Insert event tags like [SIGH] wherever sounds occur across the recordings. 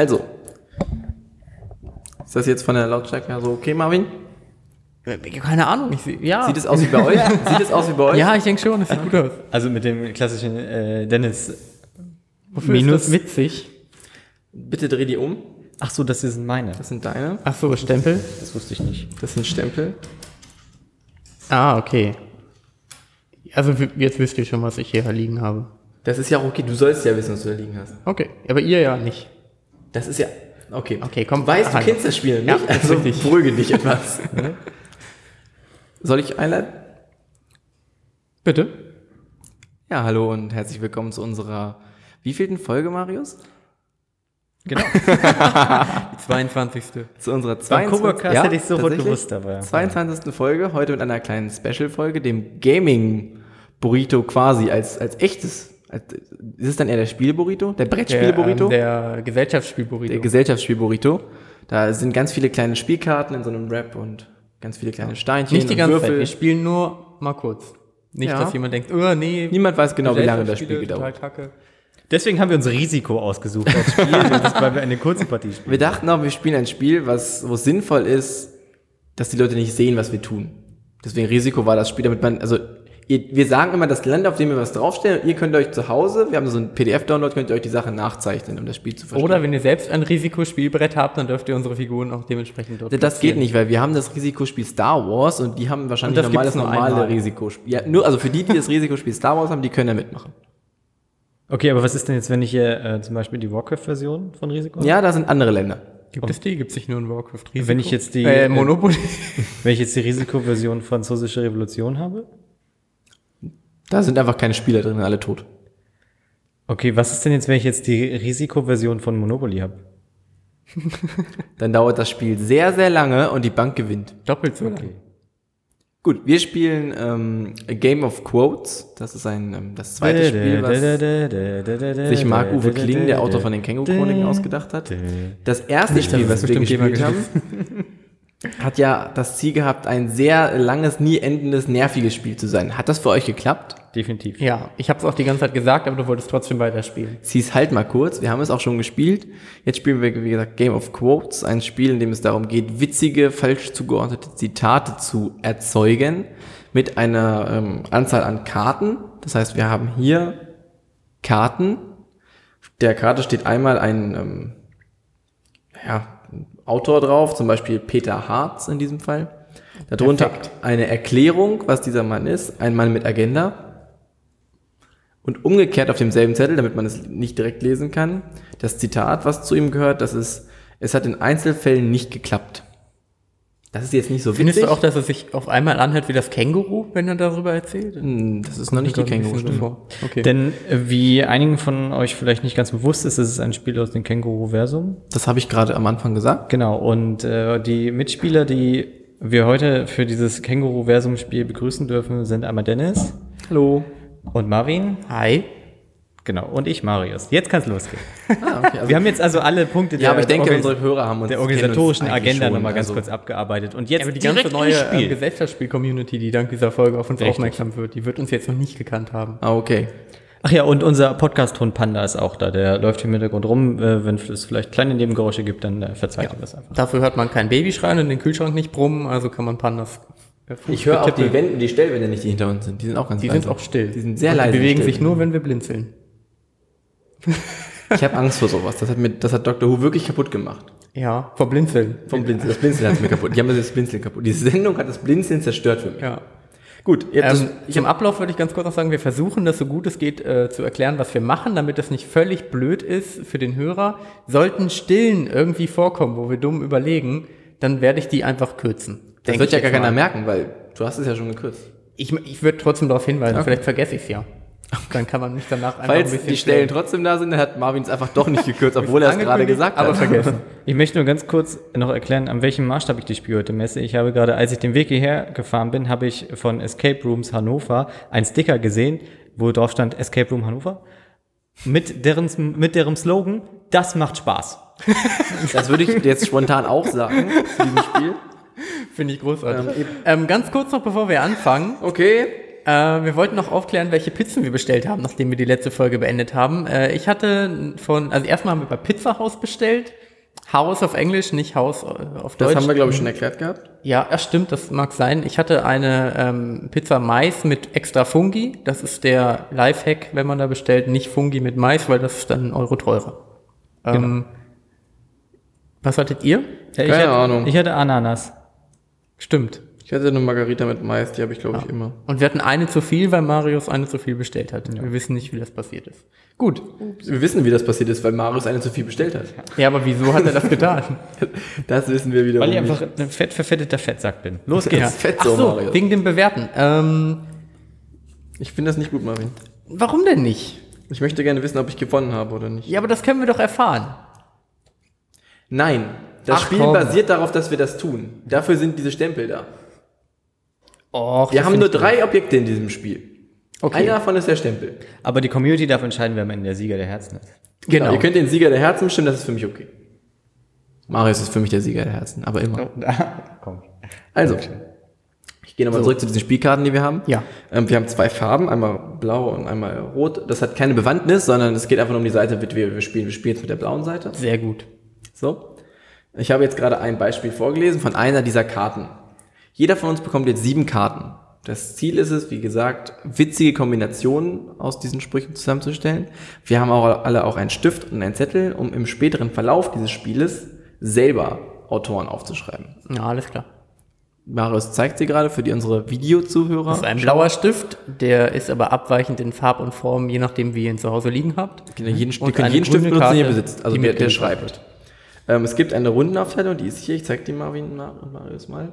Also. Ist das jetzt von der Lautstärke her so okay, Marvin? Keine Ahnung. Ich, ja. Sieht es aus wie bei euch? [LAUGHS] Sieht es aus wie bei euch? ja, ich denke schon, es sieht gut aus. Also mit dem klassischen äh, Dennis. Wofür Minus- ist das witzig? Bitte dreh die um. Ach so, das sind meine. Das sind deine. Ach so, Stempel. Das wusste ich nicht. Das sind Stempel. Ah, okay. Also jetzt wisst ihr schon, was ich hier liegen habe. Das ist ja auch okay. Du sollst ja wissen, was du da liegen hast. Okay, aber ihr ja nicht. Das ist ja. Okay. Okay, komm. Du weißt, du kennst das Spiel Ja, nicht? ist also [LAUGHS] richtig. beruhige dich etwas. [LAUGHS] Soll ich einleiten? Bitte? Ja, hallo und herzlich willkommen zu unserer wievielten Folge, Marius? Genau. [LAUGHS] Die 22. Zu unserer Beim 22. Coworkast hätte ich sofort gewusst, aber. 22. Folge, heute mit einer kleinen Special-Folge, dem Gaming-Burrito quasi als, als echtes. Ist es dann eher der Spiele-Burrito? Der Brettspiele-Burrito? Der, ähm, der Gesellschaftsspielburrito. Der Gesellschaftsspiel-Burrito. Da sind ganz viele kleine Spielkarten in so einem Wrap und ganz viele kleine Steinchen nicht die und ganze Zeit. Würfel. Wir spielen nur mal kurz. Nicht, Ja. dass jemand denkt, oh nee. Niemand weiß genau, wie lange das Spiel gedauert. total kacke. Deswegen haben wir uns Risiko ausgesucht als Spiel, [LAUGHS] das, weil wir eine kurze Partie spielen. Wir dachten auch, wir spielen ein Spiel, was, wo es sinnvoll ist, dass die Leute nicht sehen, was wir tun. Deswegen Risiko war das Spiel, damit man, also ihr, wir sagen immer das Land, auf dem wir was draufstellen und ihr könnt euch zu Hause, wir haben so einen PDF-Download, könnt ihr euch die Sache nachzeichnen, um das Spiel zu verstehen. Oder wenn ihr selbst ein Risikospielbrett habt, dann dürft ihr unsere Figuren auch dementsprechend dort das geht platzieren. nicht, weil wir haben das Risikospiel Star Wars und die haben wahrscheinlich Und das normale einmal. Risikospiel. Ja, nur, also für die, die das Risikospiel Star Wars haben, die können da mitmachen. Okay, aber was ist denn jetzt, wenn ich hier äh, zum Beispiel die Warcraft-Version von Risiko? Ja, da sind andere Länder. Gibt es die? Gibt es nicht nur in Warcraft Risiko? Wenn ich jetzt die- Äh, Monopoly. [LAUGHS] Wenn ich jetzt die Risikoversion Französische Revolution habe? Da sind einfach keine Spieler drin, alle tot. Okay, was ist denn jetzt, wenn ich jetzt die Risikoversion von Monopoly habe? [LAUGHS] Dann dauert das Spiel sehr, sehr lange und die Bank gewinnt. Doppelt so lang. Gut, wir spielen ähm, A Game of Quotes. Das ist ein ähm, das zweite Spiel, was sich Marc-Uwe Kling, der Autor von den Känguru-Chroniken, ausgedacht hat. Das erste Spiel, was wir gespielt haben, [LAUGHS] hat ja das Ziel gehabt, ein sehr langes, nie endendes, nerviges Spiel zu sein. Hat das für euch geklappt? Definitiv. Ja, ich habe es auch die ganze Zeit gesagt, aber du wolltest trotzdem weiterspielen. Es hieß halt mal kurz, wir haben es auch schon gespielt. Jetzt spielen wir, wie gesagt, Game of Quotes, ein Spiel, in dem es darum geht, witzige, falsch zugeordnete Zitate zu erzeugen mit einer ähm, Anzahl an Karten. Das heißt, wir haben hier Karten. Auf der Karte steht einmal ein ähm, ja, ein Autor drauf, zum Beispiel Peter Harz in diesem Fall. Darunter Perfekt. eine Erklärung, was dieser Mann ist, ein Mann mit Agenda. Und umgekehrt auf demselben Zettel, damit man es nicht direkt lesen kann, das Zitat, was zu ihm gehört, das ist, es hat in Einzelfällen nicht geklappt. Das ist jetzt nicht so Findest witzig. du auch, dass es sich auf einmal anhört wie das Känguru, wenn er darüber erzählt? Hm, das ist noch nicht die Känguru-Stimme. so vor. Okay. Denn äh, wie einigen von euch vielleicht nicht ganz bewusst ist, ist es ein Spiel aus dem Känguru-Versum. Das habe ich gerade am Anfang gesagt. Genau, und äh, die Mitspieler, die wir heute für dieses Känguru-Versum-Spiel begrüßen dürfen, sind einmal Dennis Hallo. Und Marvin. Hi. Genau, und ich, Marius. Jetzt kann es losgehen. [LAUGHS] Ah, okay. Also, Wir haben jetzt also alle Punkte ja, aber ich denke, unsere Hörer haben uns der uns organisatorischen eigentlich Agenda schon, nochmal ganz also- kurz abgearbeitet. Und jetzt Ja, aber die ganze neue Spiel. Gesellschaftsspiel-Community, die dank dieser Folge auf uns Richtig. aufmerksam wird, die wird uns jetzt noch nicht gekannt haben. Ah, okay. Ach ja, und unser Podcast-Hund Panda ist auch da. Der läuft im Hintergrund rum. Äh, Wenn es vielleicht kleine Nebengeräusche gibt, dann äh, verzeiht ihr das einfach. Dafür hört man kein Baby schreien und den Kühlschrank nicht brummen, also kann man Pandas. Ich höre auch die. Wände, die Stellwände nicht, die hinter uns sind. Die sind auch ganz Die leise. sind auch still. Die sind sehr Und leise. Die bewegen sich nur, wenn wir blinzeln. Ich habe Angst vor sowas. Das hat, mir, das hat Dr. Who wirklich kaputt gemacht. Ja, vor Blinzeln. Vom Blinzeln. Das Blinzeln hat mir kaputt. Die haben das Blinzeln kaputt. Die Sendung hat das Blinzeln zerstört für mich. Ja. Gut, jetzt Ähm, zum Ablauf würde ich ganz kurz noch sagen, wir versuchen das so gut es geht äh, zu erklären, was wir machen, damit das nicht völlig blöd ist für den Hörer. Sollten Stillen irgendwie vorkommen, wo wir dumm überlegen, dann werde ich die einfach kürzen. Das wird ja gar keiner mal. merken, weil du hast es ja schon gekürzt. Ich, ich würde trotzdem darauf hinweisen, Okay. vielleicht vergesse ich es ja. Dann kann man mich danach einfach Falls ein bisschen die Stellen stellen. trotzdem da sind, dann hat Marvin es einfach doch nicht gekürzt, [LAUGHS] obwohl er es gerade gesagt aber hat. vergessen. [LAUGHS] Ich möchte nur ganz kurz noch erklären, an welchem Maßstab ich das Spiel heute messe. Ich habe gerade, als ich den Weg hierher gefahren bin, habe ich von Escape Rooms Hannover ein Sticker gesehen, wo drauf stand Escape Room Hannover. Mit deren, mit deren Slogan, das macht Spaß. Das würde ich jetzt spontan auch sagen zu diesem Spiel. [LAUGHS] Finde ich großartig. Ähm, ganz kurz noch, bevor wir anfangen. Okay. äh, wir wollten noch aufklären, welche Pizzen wir bestellt haben, nachdem wir die letzte Folge beendet haben. Äh, ich hatte von, also erstmal haben wir bei Pizza House bestellt. House auf Englisch, nicht Haus äh, auf Das Deutsch. haben wir, glaube ich, schon erklärt gehabt. Ja, ja, stimmt, das mag sein. Ich hatte eine ähm, Pizza Mais mit extra Fungi. Das ist der Lifehack, wenn man da bestellt, nicht Fungi mit Mais, weil das ist dann ein Euro teurer. Ähm, was hattet ihr? Ja, ich Keine hatte, Ahnung. Ich hatte Ananas. Stimmt. Ich hatte eine Margarita mit Mais, die habe ich, glaube ich, immer. Und wir hatten eine zu viel, weil Marius eine zu viel bestellt hat. Wir wissen nicht, wie das passiert ist. Gut. Wir wissen, wie das passiert ist, weil Marius eine zu viel bestellt hat. Ja, aber wieso hat er das getan? [LAUGHS] Das wissen wir wiederum Weil ich nicht. einfach ein fett verfetteter Fettsack bin. Los geht's. ja. fett Ach so, so, Marius. wegen dem Bewerten. Ähm, Ich finde das nicht gut, Marvin. warum denn nicht? Ich möchte gerne wissen, ob ich gewonnen habe oder nicht. Ja, aber das können wir doch erfahren. Nein, das Ach, Spiel komm. basiert darauf, dass wir das tun. Dafür sind diese Stempel da. Och, Wir haben nur drei Objekte in diesem Spiel. Okay. Einer davon ist der Stempel. Aber die Community darf entscheiden, wer am Ende der Sieger der Herzen ist. Genau. Ihr könnt den Sieger der Herzen bestimmen, das ist für mich okay. Marius ist für mich der Sieger der Herzen, aber immer. [LAUGHS] Komm. Also, ich gehe nochmal zurück zu diesen Spielkarten, die wir haben. Ja. Ähm, wir haben zwei Farben, einmal blau und einmal rot. Das hat keine Bewandtnis, sondern es geht einfach nur um die Seite, mit der wir spielen. Wir spielen jetzt mit der blauen Seite. Sehr gut. So. Ich habe jetzt gerade ein Beispiel vorgelesen von einer dieser Karten. Jeder von uns bekommt jetzt sieben Karten. Das Ziel ist es, wie gesagt, witzige Kombinationen aus diesen Sprüchen zusammenzustellen. Wir haben auch alle auch einen Stift und einen Zettel, um im späteren Verlauf dieses Spieles selber Autoren aufzuschreiben. Ja, alles klar. Marius zeigt sie gerade für die unsere Videozuhörer. Das ist ein blauer Stift, der ist aber abweichend in Farb und Form, je nachdem, wie ihr ihn zu Hause liegen habt. Ihr jeden, ihr könnt jeden Stift benutzen, den ihr besitzt, also der, der schreibt. Ähm, es gibt eine Rundenaufteilung, die ist hier, ich zeige die Marvin Ma- und Marius mal.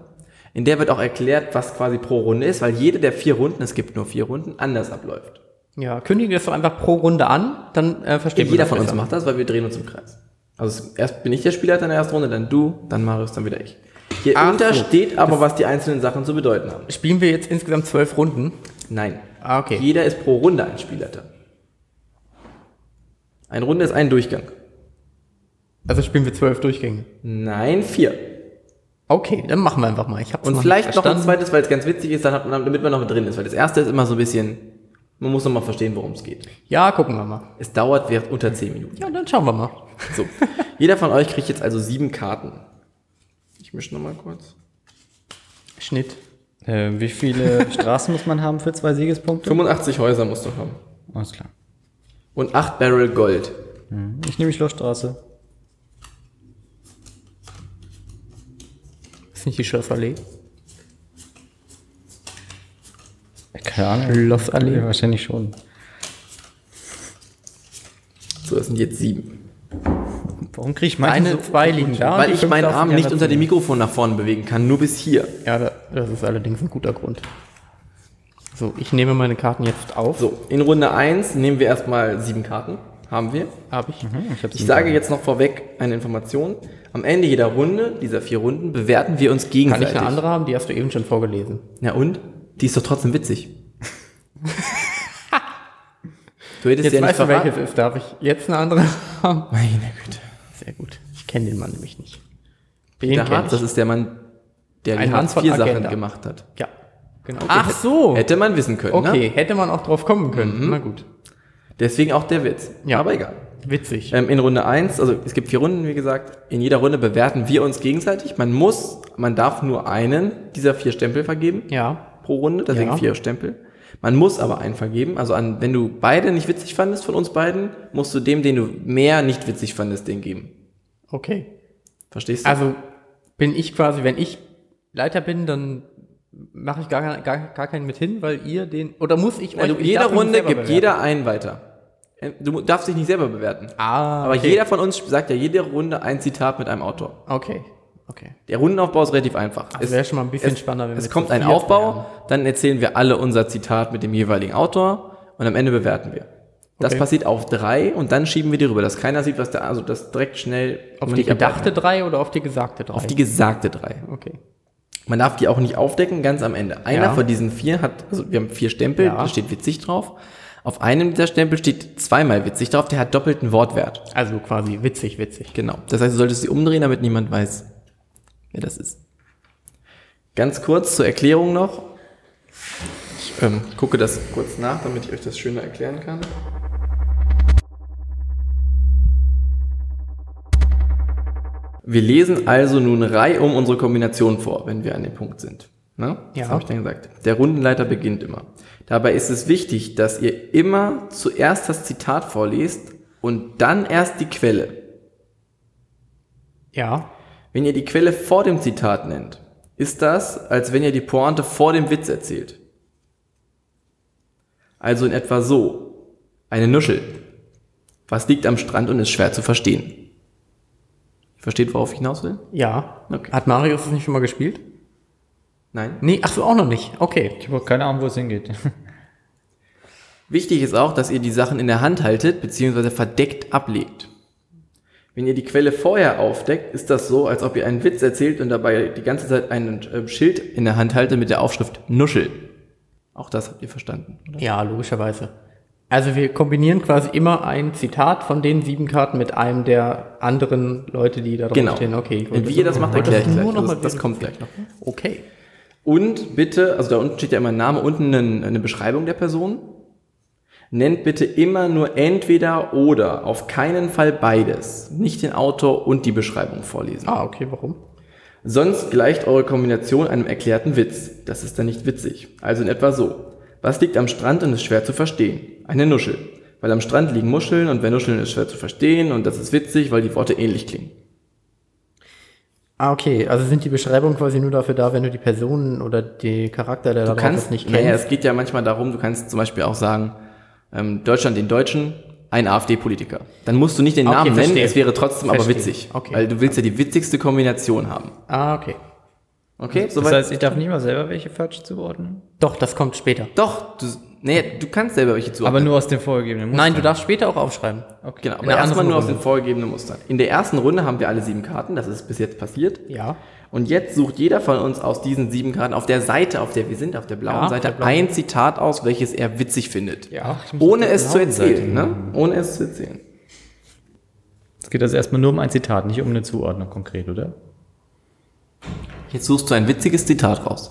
In der wird auch erklärt, was quasi pro Runde ist, weil jede der vier Runden, es gibt nur vier Runden, anders abläuft. Ja, kündige das doch einfach pro Runde an, dann äh, versteht Jeder das von uns macht das, weil wir drehen uns im Kreis. Also erst bin ich der Spieler in der ersten Runde, dann du, dann Marius, dann wieder ich. Hier Ach unter so. steht aber, was die einzelnen Sachen zu bedeuten haben. Spielen wir jetzt insgesamt zwölf Runden? Nein. Ah, okay. Jeder ist pro Runde ein Spielleiter. Eine Runde ist ein Durchgang. Also spielen wir zwölf Durchgänge. Nein, vier. Okay, dann machen wir einfach mal. Ich hab's Und noch vielleicht noch ein zweites, weil es ganz witzig ist, dann hat man, damit man noch mit drin ist. Weil das erste ist immer so ein bisschen, man muss noch mal verstehen, worum es geht. Ja, gucken wir mal. Es dauert während unter zehn Minuten. Ja, dann schauen wir mal. So. Jeder von euch kriegt jetzt also sieben Karten. Ich mische noch mal kurz. Schnitt. Äh, wie viele [LAUGHS] Straßen muss man haben für zwei Siegespunkte? 85 Häuser musst du haben. Alles klar. Und acht Barrel Gold. Ich nehme die Schlossstraße. Nicht die Schlossallee? Keine Ahnung. Schlossallee. Ja, wahrscheinlich schon. So, das sind jetzt sieben. Warum kriege ich meine Eine, zwei liegen da. Weil ich meinen Arm nicht unter dem. Mikrofon nach vorne bewegen kann, nur bis hier. Ja, da- das ist allerdings ein guter Grund. So, ich nehme meine Karten jetzt auf. So, in Runde eins nehmen wir erstmal sieben Karten. Haben wir. Habe ich. Ich, hab's Ich sage jetzt noch vorweg eine Information. Am Ende jeder Runde, dieser vier Runden, bewerten wir uns Kann gegenseitig. ich eine andere haben? Die hast du eben schon vorgelesen. Ja und? Die ist doch trotzdem witzig. [LAUGHS] du hättest Jetzt ja nicht weißt du, welches ist. Darf ich jetzt eine andere [LAUGHS] haben? Meine Güte. Sehr gut. Ich kenne den Mann nämlich nicht. Den kenn Harz, das ich. ist der Mann, der Ein die Hartz IV Sachen gemacht hat. Ja, genau. Ach so. Hätte man wissen können, Okay, ne? hätte man auch drauf kommen können. Na gut. Deswegen auch der Witz. Ja. Aber egal. Witzig. Ähm, in Runde eins, also es gibt vier Runden, wie gesagt. In jeder Runde bewerten wir uns gegenseitig. Man muss, man darf nur einen dieser vier Stempel vergeben ja. pro Runde, deswegen Ja. vier Stempel. Man muss aber einen vergeben. Also an, wenn du beide nicht witzig fandest von uns beiden, musst du dem, den du mehr nicht witzig fandest, den geben. Okay. Verstehst du? Also bin ich quasi, wenn ich Leiter bin, dann mache ich gar, gar, gar keinen mit hin, weil ihr den. Oder muss ich also euch. ich jeder Runde gibt bewerten. jeder einen weiter. Äh, Du darfst dich nicht selber bewerten. Ah, Aber okay. jeder von uns sagt ja jede Runde ein Zitat mit einem Autor. Okay. Okay. Der Rundenaufbau ist relativ einfach. Das wäre schon mal ein bisschen es, spannender, wenn Es kommt ein Aufbau, wären. dann erzählen wir alle unser Zitat mit dem jeweiligen Autor und am Ende bewerten wir. Das Okay. passiert auf drei und dann schieben wir die rüber, dass keiner sieht, was der, also das direkt schnell Auf die abwarten gedachte drei oder auf die gesagte drei? auf die gesagte drei. Okay. Man darf die auch nicht aufdecken, ganz am Ende. Einer Ja. von diesen vier hat, also wir haben vier Stempel, Ja. da steht witzig drauf. Auf einem dieser Stempel steht zweimal witzig drauf, der hat doppelten Wortwert. Also quasi witzig, witzig. Genau. Das heißt, du solltest sie umdrehen, damit niemand weiß, wer das ist. Ganz kurz zur Erklärung noch. ähm, gucke das kurz nach, damit ich euch das schöner erklären kann. Wir lesen also nun reihum unsere Kombination vor, wenn wir an dem Punkt sind. Ne? Ja. Das habe ich dann gesagt. Der Rundenleiter beginnt immer. Dabei ist es wichtig, dass ihr immer zuerst das Zitat vorlest und dann erst die Quelle. Ja. Wenn ihr die Quelle vor dem Zitat nennt, ist das, als wenn ihr die Pointe vor dem Witz erzählt. Also in etwa so. Eine Nuschel. Was liegt am Strand und ist schwer zu verstehen? Versteht, worauf ich hinaus will? Ja. Okay. Hat Marius das nicht schon mal gespielt? Nein. Nee, ach so, auch noch nicht. Okay. Ich habe auch keine Ahnung, wo es hingeht. [LAUGHS] Wichtig ist auch, dass ihr die Sachen in der Hand haltet, beziehungsweise verdeckt ablegt. Wenn ihr die Quelle vorher aufdeckt, ist das so, als ob ihr einen Witz erzählt und dabei die ganze Zeit ein äh, Schild in der Hand haltet mit der Aufschrift Nuschel. Auch das habt ihr verstanden, oder? Ja, logischerweise. Also wir kombinieren quasi immer ein Zitat von den sieben Karten mit einem der anderen Leute, die da drauf Genau. stehen. Okay. wollte wie ihr das macht, erkläre ich nur gleich. noch Das, das kommt gleich noch. Okay. Und bitte, also da unten steht ja immer ein Name, unten eine, eine Beschreibung der Person. Nennt bitte immer nur entweder oder, auf keinen Fall beides. Nicht den Autor und die Beschreibung vorlesen. Ah, okay, warum? Sonst gleicht eure Kombination einem erklärten Witz. Das ist dann nicht witzig. Also in etwa so. Was liegt am Strand und ist schwer zu verstehen? Eine Nuschel. Weil am Strand liegen Muscheln und wer Nuscheln ist schwer zu verstehen und das ist witzig, weil die Worte ähnlich klingen. Ah, okay. Also sind die Beschreibungen quasi nur dafür da, wenn du die Personen oder die Charakter, der Du kannst nicht naja, kennst? es geht ja manchmal darum, du kannst zum Beispiel auch sagen, ähm, Deutschland den Deutschen, ein AfD-Politiker. Dann musst du nicht den Okay, Namen nennen, verstehe. es wäre trotzdem aber Verstehe. witzig. Okay. Weil du willst ja die witzigste Kombination haben. ah, okay. Okay, Das soweit? heißt, ich darf nicht mal selber welche falsch zuordnen? Doch, das kommt später. Doch, du, nee, du kannst selber welche zuordnen. Aber nur aus den vorgegebenen Mustern. Nein, du darfst später auch aufschreiben. Okay. Genau, aber erstmal nur aus den Runde. vorgegebenen Mustern. In der ersten Runde haben wir alle sieben Karten, das ist bis jetzt passiert. Ja. Und jetzt sucht jeder von uns aus diesen sieben Karten auf der Seite, auf der wir sind, auf der blauen Ja, Seite, der blauen. ein Zitat aus, welches er witzig findet. Ja. Ohne es zu blauen Seite erzählen, ne? Ohne es zu erzählen. Es geht also erstmal nur um ein Zitat, nicht um eine Zuordnung konkret, oder? Jetzt suchst du ein witziges Zitat raus.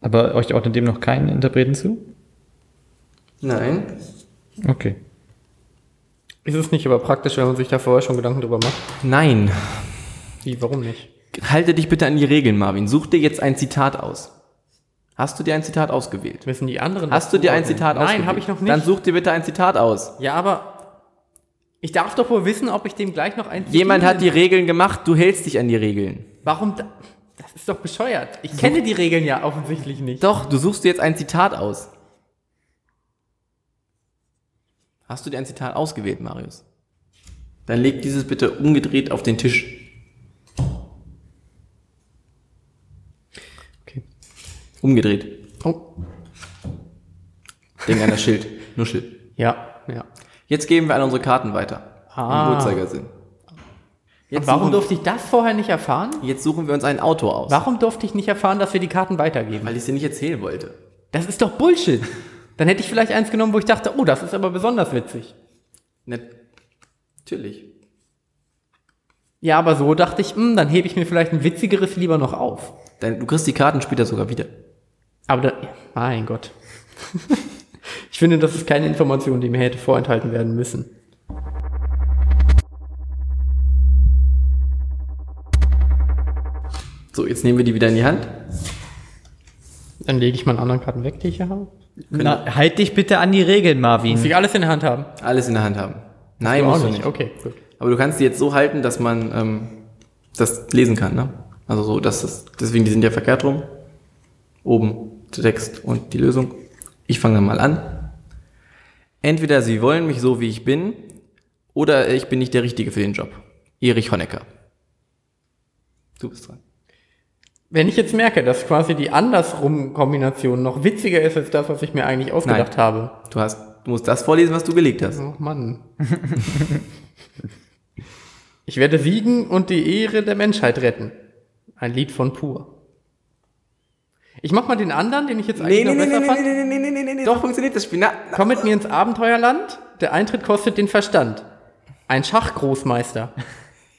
Aber euch ordnet dem noch keinen Interpreten zu? Nein. Okay. Ist es nicht aber praktisch, wenn man sich da vorher schon Gedanken drüber macht? Nein. Wie, warum nicht? Halte dich bitte an die Regeln, Marvin. Such dir jetzt ein Zitat aus. Hast du dir ein Zitat ausgewählt? Wissen die anderen? Hast du dir ein Zitat ausgewählt? Nein, habe ich noch nicht. Dann such dir bitte ein Zitat aus. ja, aber ich darf doch wohl wissen, ob ich dem gleich noch ein Jemand hat die Regeln gemacht, du hältst dich an die Regeln. Warum? Da? Das ist doch bescheuert. Ich kenne die Regeln ja offensichtlich nicht. Doch, du suchst dir jetzt ein Zitat aus. Hast du dir ein Zitat ausgewählt, Marius? Dann leg dieses bitte umgedreht auf den Tisch. Okay. Umgedreht. Oh. Denk an das Schild. Nuschel. Ja, ja. Jetzt geben wir alle unsere Karten weiter. Ah. Im Uhrzeigersinn. Jetzt, Warum suchen, durfte ich das vorher nicht erfahren? jetzt suchen wir uns einen Autor aus. Warum durfte ich nicht erfahren, dass wir die Karten weitergeben? Weil ich dir nicht erzählen wollte. Das ist doch Bullshit. Dann hätte ich vielleicht eins genommen, wo ich dachte, oh, das ist aber besonders witzig. Natürlich. Ja, aber so dachte ich, hm, dann hebe ich mir vielleicht ein witzigeres lieber noch auf. Dann, du kriegst die Karten später sogar wieder. Aber da, mein Gott. [LAUGHS] ich finde, das ist keine Information, die mir hätte vorenthalten werden müssen. So, jetzt nehmen wir die wieder in die Hand. Dann lege ich meine anderen Karten weg, die ich hier habe. Na, halt dich bitte an die Regeln, Marvin. Muss ich alles in der Hand haben? Alles in der Hand haben. Nein, Du musst auch du nicht. Okay, gut. Aber du kannst die jetzt so halten, dass man ähm, das lesen kann, ne? Also so, dass das, deswegen, die sind ja verkehrt rum. Oben der Text und die Lösung. Ich fange dann mal an. Entweder sie wollen mich so, wie ich bin, oder ich bin nicht der Richtige für den Job. Erich Honecker. Du bist dran. Wenn ich jetzt merke, dass quasi die andersrum Kombination noch witziger ist als das, was ich mir eigentlich ausgedacht Nein. habe. Du hast, du musst das vorlesen, was du gelegt hast. Oh Mann. [LAUGHS] ich werde siegen und die Ehre der Menschheit retten. Ein Lied von Pur. Ich mach mal den anderen, den ich jetzt eigentlich noch besser fand. nee, nee, nee, nee, nee, Doch. so funktioniert das Spiel. Na, na. Komm mit mir ins Abenteuerland. Der Eintritt kostet den Verstand. Ein Schachgroßmeister. [LAUGHS]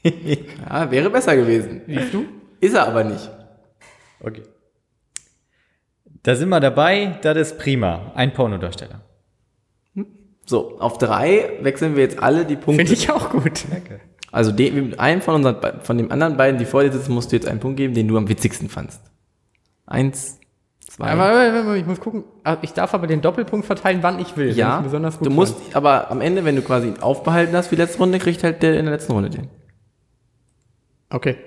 Ja, wäre besser gewesen. Siehst du? Ist er aber nicht. Okay. Da sind wir dabei, das ist prima. Ein Pornodarsteller. So, auf drei wechseln wir jetzt alle die Punkte. Finde ich auch gut. Also den, mit einem von unseren, von den anderen beiden, die vor dir sitzen, musst du jetzt einen Punkt geben, den du am witzigsten fandst. Eins, zwei. Aber, aber, aber ich muss gucken. Ah, Ich darf aber den Doppelpunkt verteilen, wann ich will. ja, ich besonders gut du musst, fand. aber am Ende, wenn du quasi ihn aufbehalten hast wie letzte Runde, kriegt halt der in der letzten Runde den. Okay.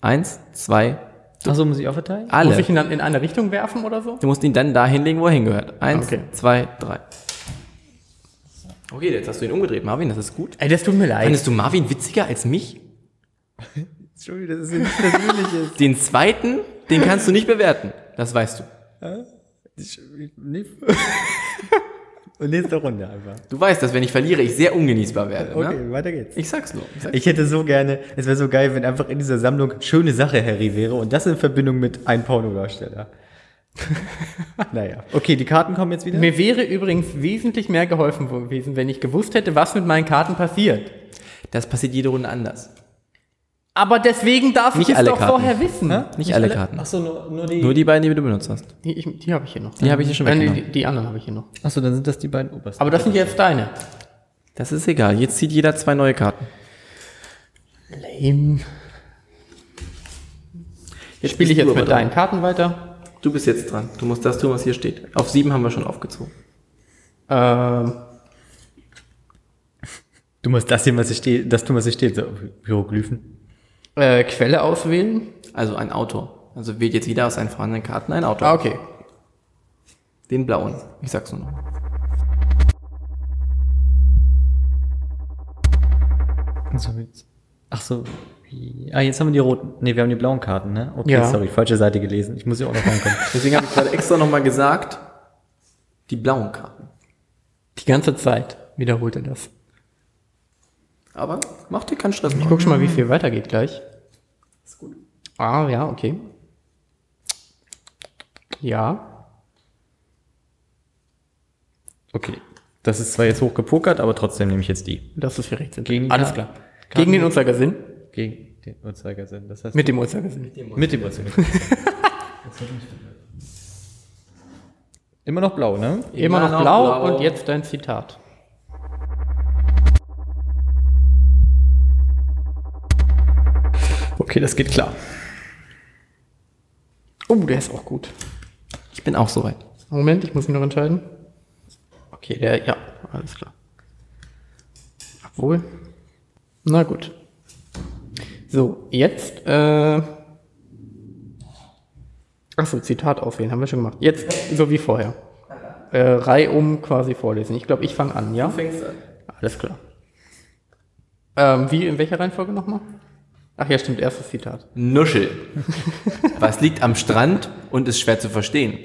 Eins, zwei, Achso, muss ich auch verteilen? alle. Muss ich ihn dann in eine Richtung werfen oder so? du musst ihn dann da hinlegen, wo er hingehört. Eins, Okay. zwei, drei. Okay, jetzt hast du ihn umgedreht, Marvin, das ist gut. Ey, das tut mir leid. Findest du Marvin witziger als mich? [LAUGHS] Entschuldigung, das ist nichts Persönliches. [LAUGHS] Den zweiten, den kannst du nicht bewerten. Das weißt du. [LAUGHS] Und nächste Runde einfach. Du weißt, dass wenn ich verliere, ich sehr ungenießbar werde. Okay, Ne? weiter geht's. Ich sag's nur. Ich sag's Ich hätte so gerne, es wäre so geil, wenn einfach in dieser Sammlung schöne Sache Harry wäre und das in Verbindung mit einem Pornodarsteller. [LAUGHS] naja. Okay, die Karten kommen jetzt wieder. Mir wäre übrigens wesentlich mehr geholfen gewesen, wenn ich gewusst hätte, was mit meinen Karten passiert. Das passiert jede Runde anders. Aber deswegen darf Nicht ich es alle doch Karten. vorher wissen. Nicht, alle Karten. Achso, nur, nur die. Nur die beiden, die du benutzt hast. Die, ich- die habe ich hier noch. Die habe ich dir schon Äh, weggenommen. die, die anderen habe ich hier noch. Achso, dann sind das die beiden obersten. Aber das sind jetzt deine. Das ist egal. Jetzt zieht jeder zwei neue Karten. Lame. Jetzt spiele ich jetzt mit deinen Karten weiter. Du bist jetzt dran. Du musst das tun, was hier steht. Auf sieben haben wir schon aufgezogen. Ähm, Du musst das hier, was hier steht, das tun, was hier steht, so Hieroglyphen. Äh, Quelle auswählen. Also ein Autor. Also wählt jetzt jeder aus seinen vorhandenen Karten einen Autor. Ah, okay. Den blauen. Ich sag's nur noch. So, jetzt. Ach so. Ah, jetzt haben wir die roten. Nee, wir haben die blauen Karten, ne? Okay, Ja. sorry, falsche Seite gelesen. Ich muss ja auch noch reinkommen. [LAUGHS] Deswegen habe ich gerade extra nochmal gesagt, die blauen Karten. Die ganze Zeit wiederholt er das. Aber mach dir keinen Stress. Ich guck schon mal, wie viel weitergeht gleich. Ist gut. Ah, ja, okay. Ja. Okay. Das ist zwar jetzt hochgepokert, aber trotzdem nehme ich jetzt die. Das ist für rechts. Gegen Alles Karten. klar. Gegen den Uhrzeigersinn? Gegen den Uhrzeigersinn. Das heißt, Mit dem Uhrzeigersinn. mit dem Uhrzeigersinn. [LAUGHS] Immer noch blau, ne? Immer, Immer noch, noch blau, blau. und jetzt dein Zitat. Okay, das geht klar. Oh, der ist auch gut. Ich bin auch soweit. Moment, ich muss mich noch entscheiden. Okay, der, ja, alles klar. Obwohl. Na gut. So, jetzt, äh. Achso, Zitat auswählen, haben wir schon gemacht. Jetzt, so wie vorher. Äh, reihum quasi vorlesen. Ich glaube, ich fange an, ja? fängst an. Alles klar. Ähm, wie, in welcher Reihenfolge nochmal? Ach ja, stimmt, erstes Zitat. Nuschel. Was liegt am Strand und ist schwer zu verstehen?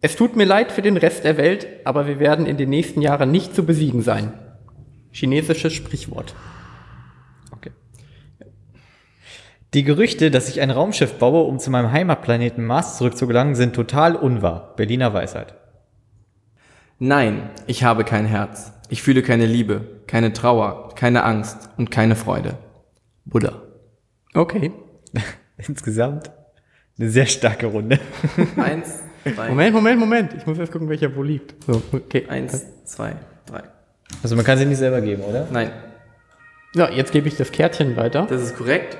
Es tut mir leid für den Rest der Welt, aber wir werden in den nächsten Jahren nicht zu besiegen sein. Chinesisches Sprichwort. Okay. Die Gerüchte, dass ich ein Raumschiff baue, um zu meinem Heimatplaneten Mars zurückzugelangen, sind total unwahr. Berliner Weisheit. Nein, ich habe kein Herz. Ich fühle keine Liebe, keine Trauer, keine Angst und keine Freude. Buddha. Okay. [LAUGHS] Insgesamt eine sehr starke Runde. [LAUGHS] Eins, zwei, Moment, Moment, Moment. Ich muss erst gucken, welcher wo liegt. So, okay. eins, zwei, drei. Also man kann sie nicht selber geben, oder? Nein, Ja, jetzt gebe ich das Kärtchen weiter. das ist korrekt.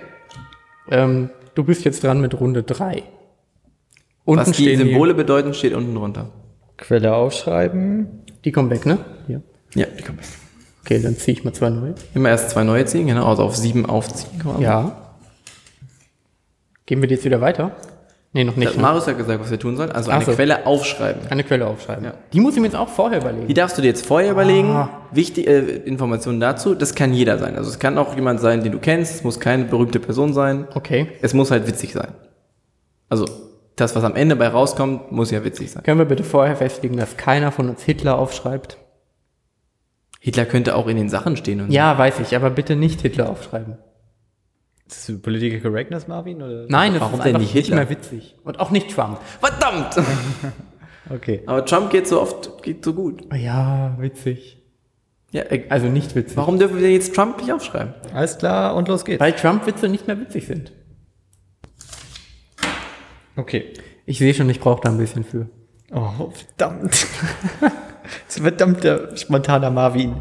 Ähm, du bist jetzt dran mit Runde 3. Unten Was die Symbole bedeuten, steht unten drunter. Quelle aufschreiben. Die, die kommen weg, ne? Hier. Ja, die kommen. Okay, dann ziehe ich mal zwei neue. Immer erst zwei neue ziehen, genau, also auf sieben aufziehen. quasi. Ja. Geben wir die jetzt wieder weiter? Nee, noch nicht. Das Ne? Marius hat gesagt, was wir tun sollen. Also Ach eine so. Quelle aufschreiben. Eine Quelle aufschreiben. Ja. Die muss ich mir jetzt auch vorher überlegen. Die darfst du dir jetzt vorher überlegen. Ah. Wichtige äh, Informationen dazu, das kann jeder sein. Also es kann auch jemand sein, den du kennst, es muss keine berühmte Person sein. Okay. Es muss halt witzig sein. Also das, was am Ende bei rauskommt, muss ja witzig sein. Können wir bitte vorher festlegen, dass keiner von uns Hitler aufschreibt? Hitler könnte auch in den Sachen stehen. Und Ja, weiß ich, aber bitte nicht Hitler aufschreiben. Ist das Political Correctness, Marvin? Oder? Nein, das Warum ist denn nicht nicht Hitler? mehr witzig. Und auch nicht Trump. so. Verdammt! [LAUGHS] Okay. Aber Trump geht so oft, geht so gut. Ja, witzig. Ja, äh, Also nicht witzig. warum dürfen wir jetzt Trump nicht aufschreiben? Alles klar und los geht's. Weil Trump-Witze nicht mehr witzig sind. Okay. Ich sehe schon, ich brauche da ein bisschen für. Oh, verdammt. [LAUGHS] [LAUGHS] das verdammte spontaner Marvin.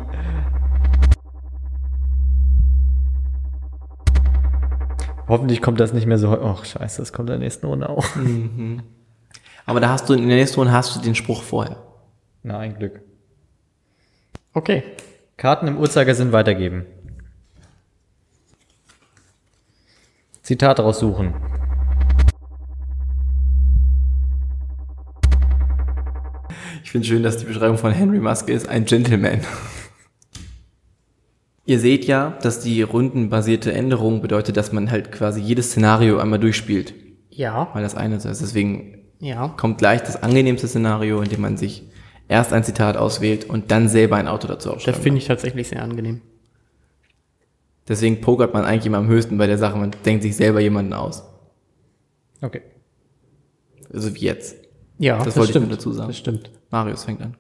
Hoffentlich kommt das nicht mehr so. Ach, scheiße, das kommt in der nächsten Runde auch. Aber da hast du in der nächsten Runde hast du den Spruch vorher. Na, ein Glück. Okay. Karten im Uhrzeigersinn weitergeben. Zitat raussuchen. Finde schön, dass die Beschreibung von Henry Musk ist, ein Gentleman. Ihr seht ja, dass die rundenbasierte Änderung bedeutet, dass man halt quasi jedes Szenario einmal durchspielt. Ja. Weil das eine ist. Deswegen Ja. kommt gleich das angenehmste Szenario, in dem man sich erst ein Zitat auswählt und dann selber ein Auto dazu Das aufschreibt. finde ich tatsächlich sehr angenehm. Deswegen pokert man eigentlich immer am höchsten bei der Sache. Man denkt sich selber jemanden aus. Okay. Also wie jetzt. Ja, Das wollte ich stimmt. nur dazu sagen. Das stimmt. Marius fängt an.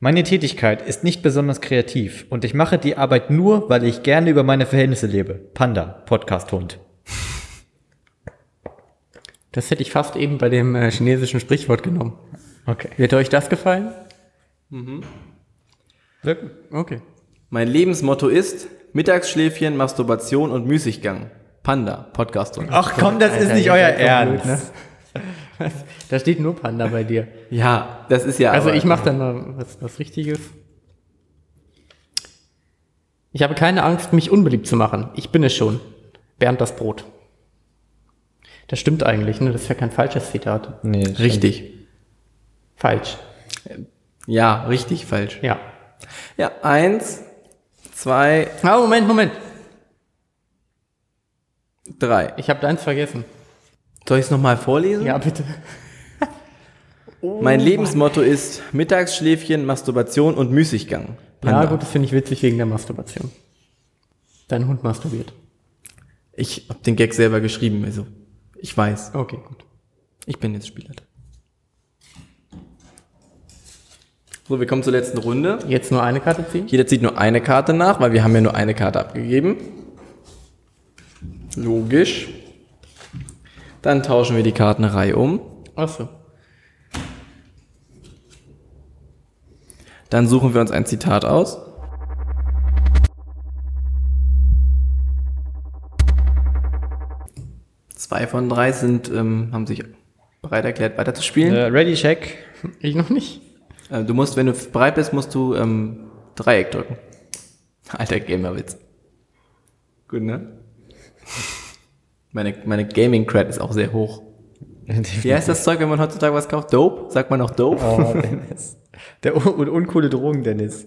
Meine Tätigkeit ist nicht besonders kreativ und ich mache die Arbeit nur, weil ich gerne über meine Verhältnisse lebe. Panda, Podcast-Hund. Das hätte ich fast eben bei dem äh, chinesischen Sprichwort genommen. Okay. Wird euch das gefallen? Wirken. Okay. Mein Lebensmotto ist Mittagsschläfchen, Masturbation und Müßiggang. Panda, Podcast und. Ach komm, das ist Alter, nicht ihr euer Ernst. blöd, ne? [LAUGHS] Da steht nur Panda bei dir. Ja, das ist ja. Also aber- ich mache dann mal was, was Richtiges. Ich habe keine Angst, mich unbeliebt zu machen. Ich bin es schon. Bernd das Brot. Das stimmt eigentlich, ne? Das ist ja kein falsches Zitat. Nee, stimmt. Richtig. Falsch. Ja, richtig falsch. Ja. Ja, eins, zwei, Ah, Moment, Moment. drei. Ich habe deins vergessen. Soll ich es nochmal vorlesen? Ja, bitte. Mein Lebensmotto ist Mittagsschläfchen, Masturbation und Müßiggang. Ja, gut, das finde ich witzig wegen der Masturbation. Dein Hund masturbiert. Ich habe den Gag selber geschrieben, also ich weiß. Okay, gut. Ich bin jetzt Spieler. So, wir kommen zur letzten Runde. Jetzt nur eine Karte ziehen? Jeder zieht nur eine Karte nach, weil wir haben ja nur eine Karte abgegeben. Logisch. Dann tauschen wir die Kartenreihe um. Achso. Dann suchen wir uns ein Zitat aus. Zwei von drei sind, ähm, haben sich bereit erklärt, weiterzuspielen. Äh, ready, check. [LAUGHS] Ich noch nicht. Äh, du musst, wenn du bereit bist, musst du ähm, Dreieck drücken. [LAUGHS] Alter Gamerwitz. Gut, ne? [LAUGHS] Meine, meine Gaming-Cred ist auch sehr hoch. Wie heißt das Zeug, wenn man heutzutage was kauft? Dope? Sagt man auch Dope? Oh, Dennis. Der un un uncoole Drogen, Dennis.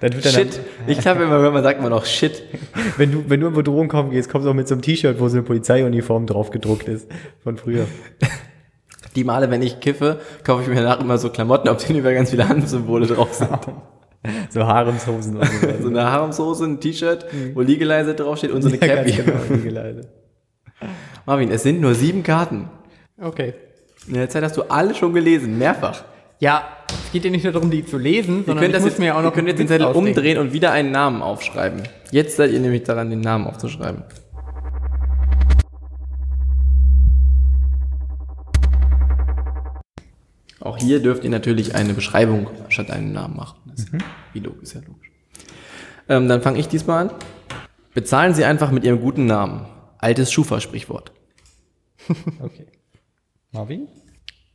Dann wird dann Shit. Ich glaube immer, wenn man sagt man auch Shit. [LAUGHS] wenn du, wenn du irgendwo Drogen kaufen gehst, kommst du auch mit so einem T-Shirt, wo so eine Polizeiuniform drauf gedruckt ist. Von früher. [LAUGHS] Die Male, wenn ich kiffe, kaufe ich mir danach immer so Klamotten, auf denen über ganz viele Handsymbole drauf sind. [LAUGHS] So Haremshosen und so. So eine Haremshose, ein T-Shirt, wo Legalizer draufsteht und so eine Ja, Cappy. genau. Marvin, es sind nur sieben Karten. Okay. In der Zeit hast du alle schon gelesen, mehrfach. Ja, es geht ja nicht nur darum, die zu lesen, Ihr sondern könnt, ich das muss jetzt, mir auch ihr noch könnt jetzt den Zettel ausdenken. umdrehen und wieder einen Namen aufschreiben. Jetzt seid ihr nämlich daran, den Namen aufzuschreiben. Auch hier dürft ihr natürlich eine Beschreibung statt einen Namen machen. Das logisch, ist ja logisch. Ähm, dann fange ich diesmal an. Bezahlen Sie einfach mit Ihrem guten Namen. Altes Schufa-Sprichwort. Okay. Marvin?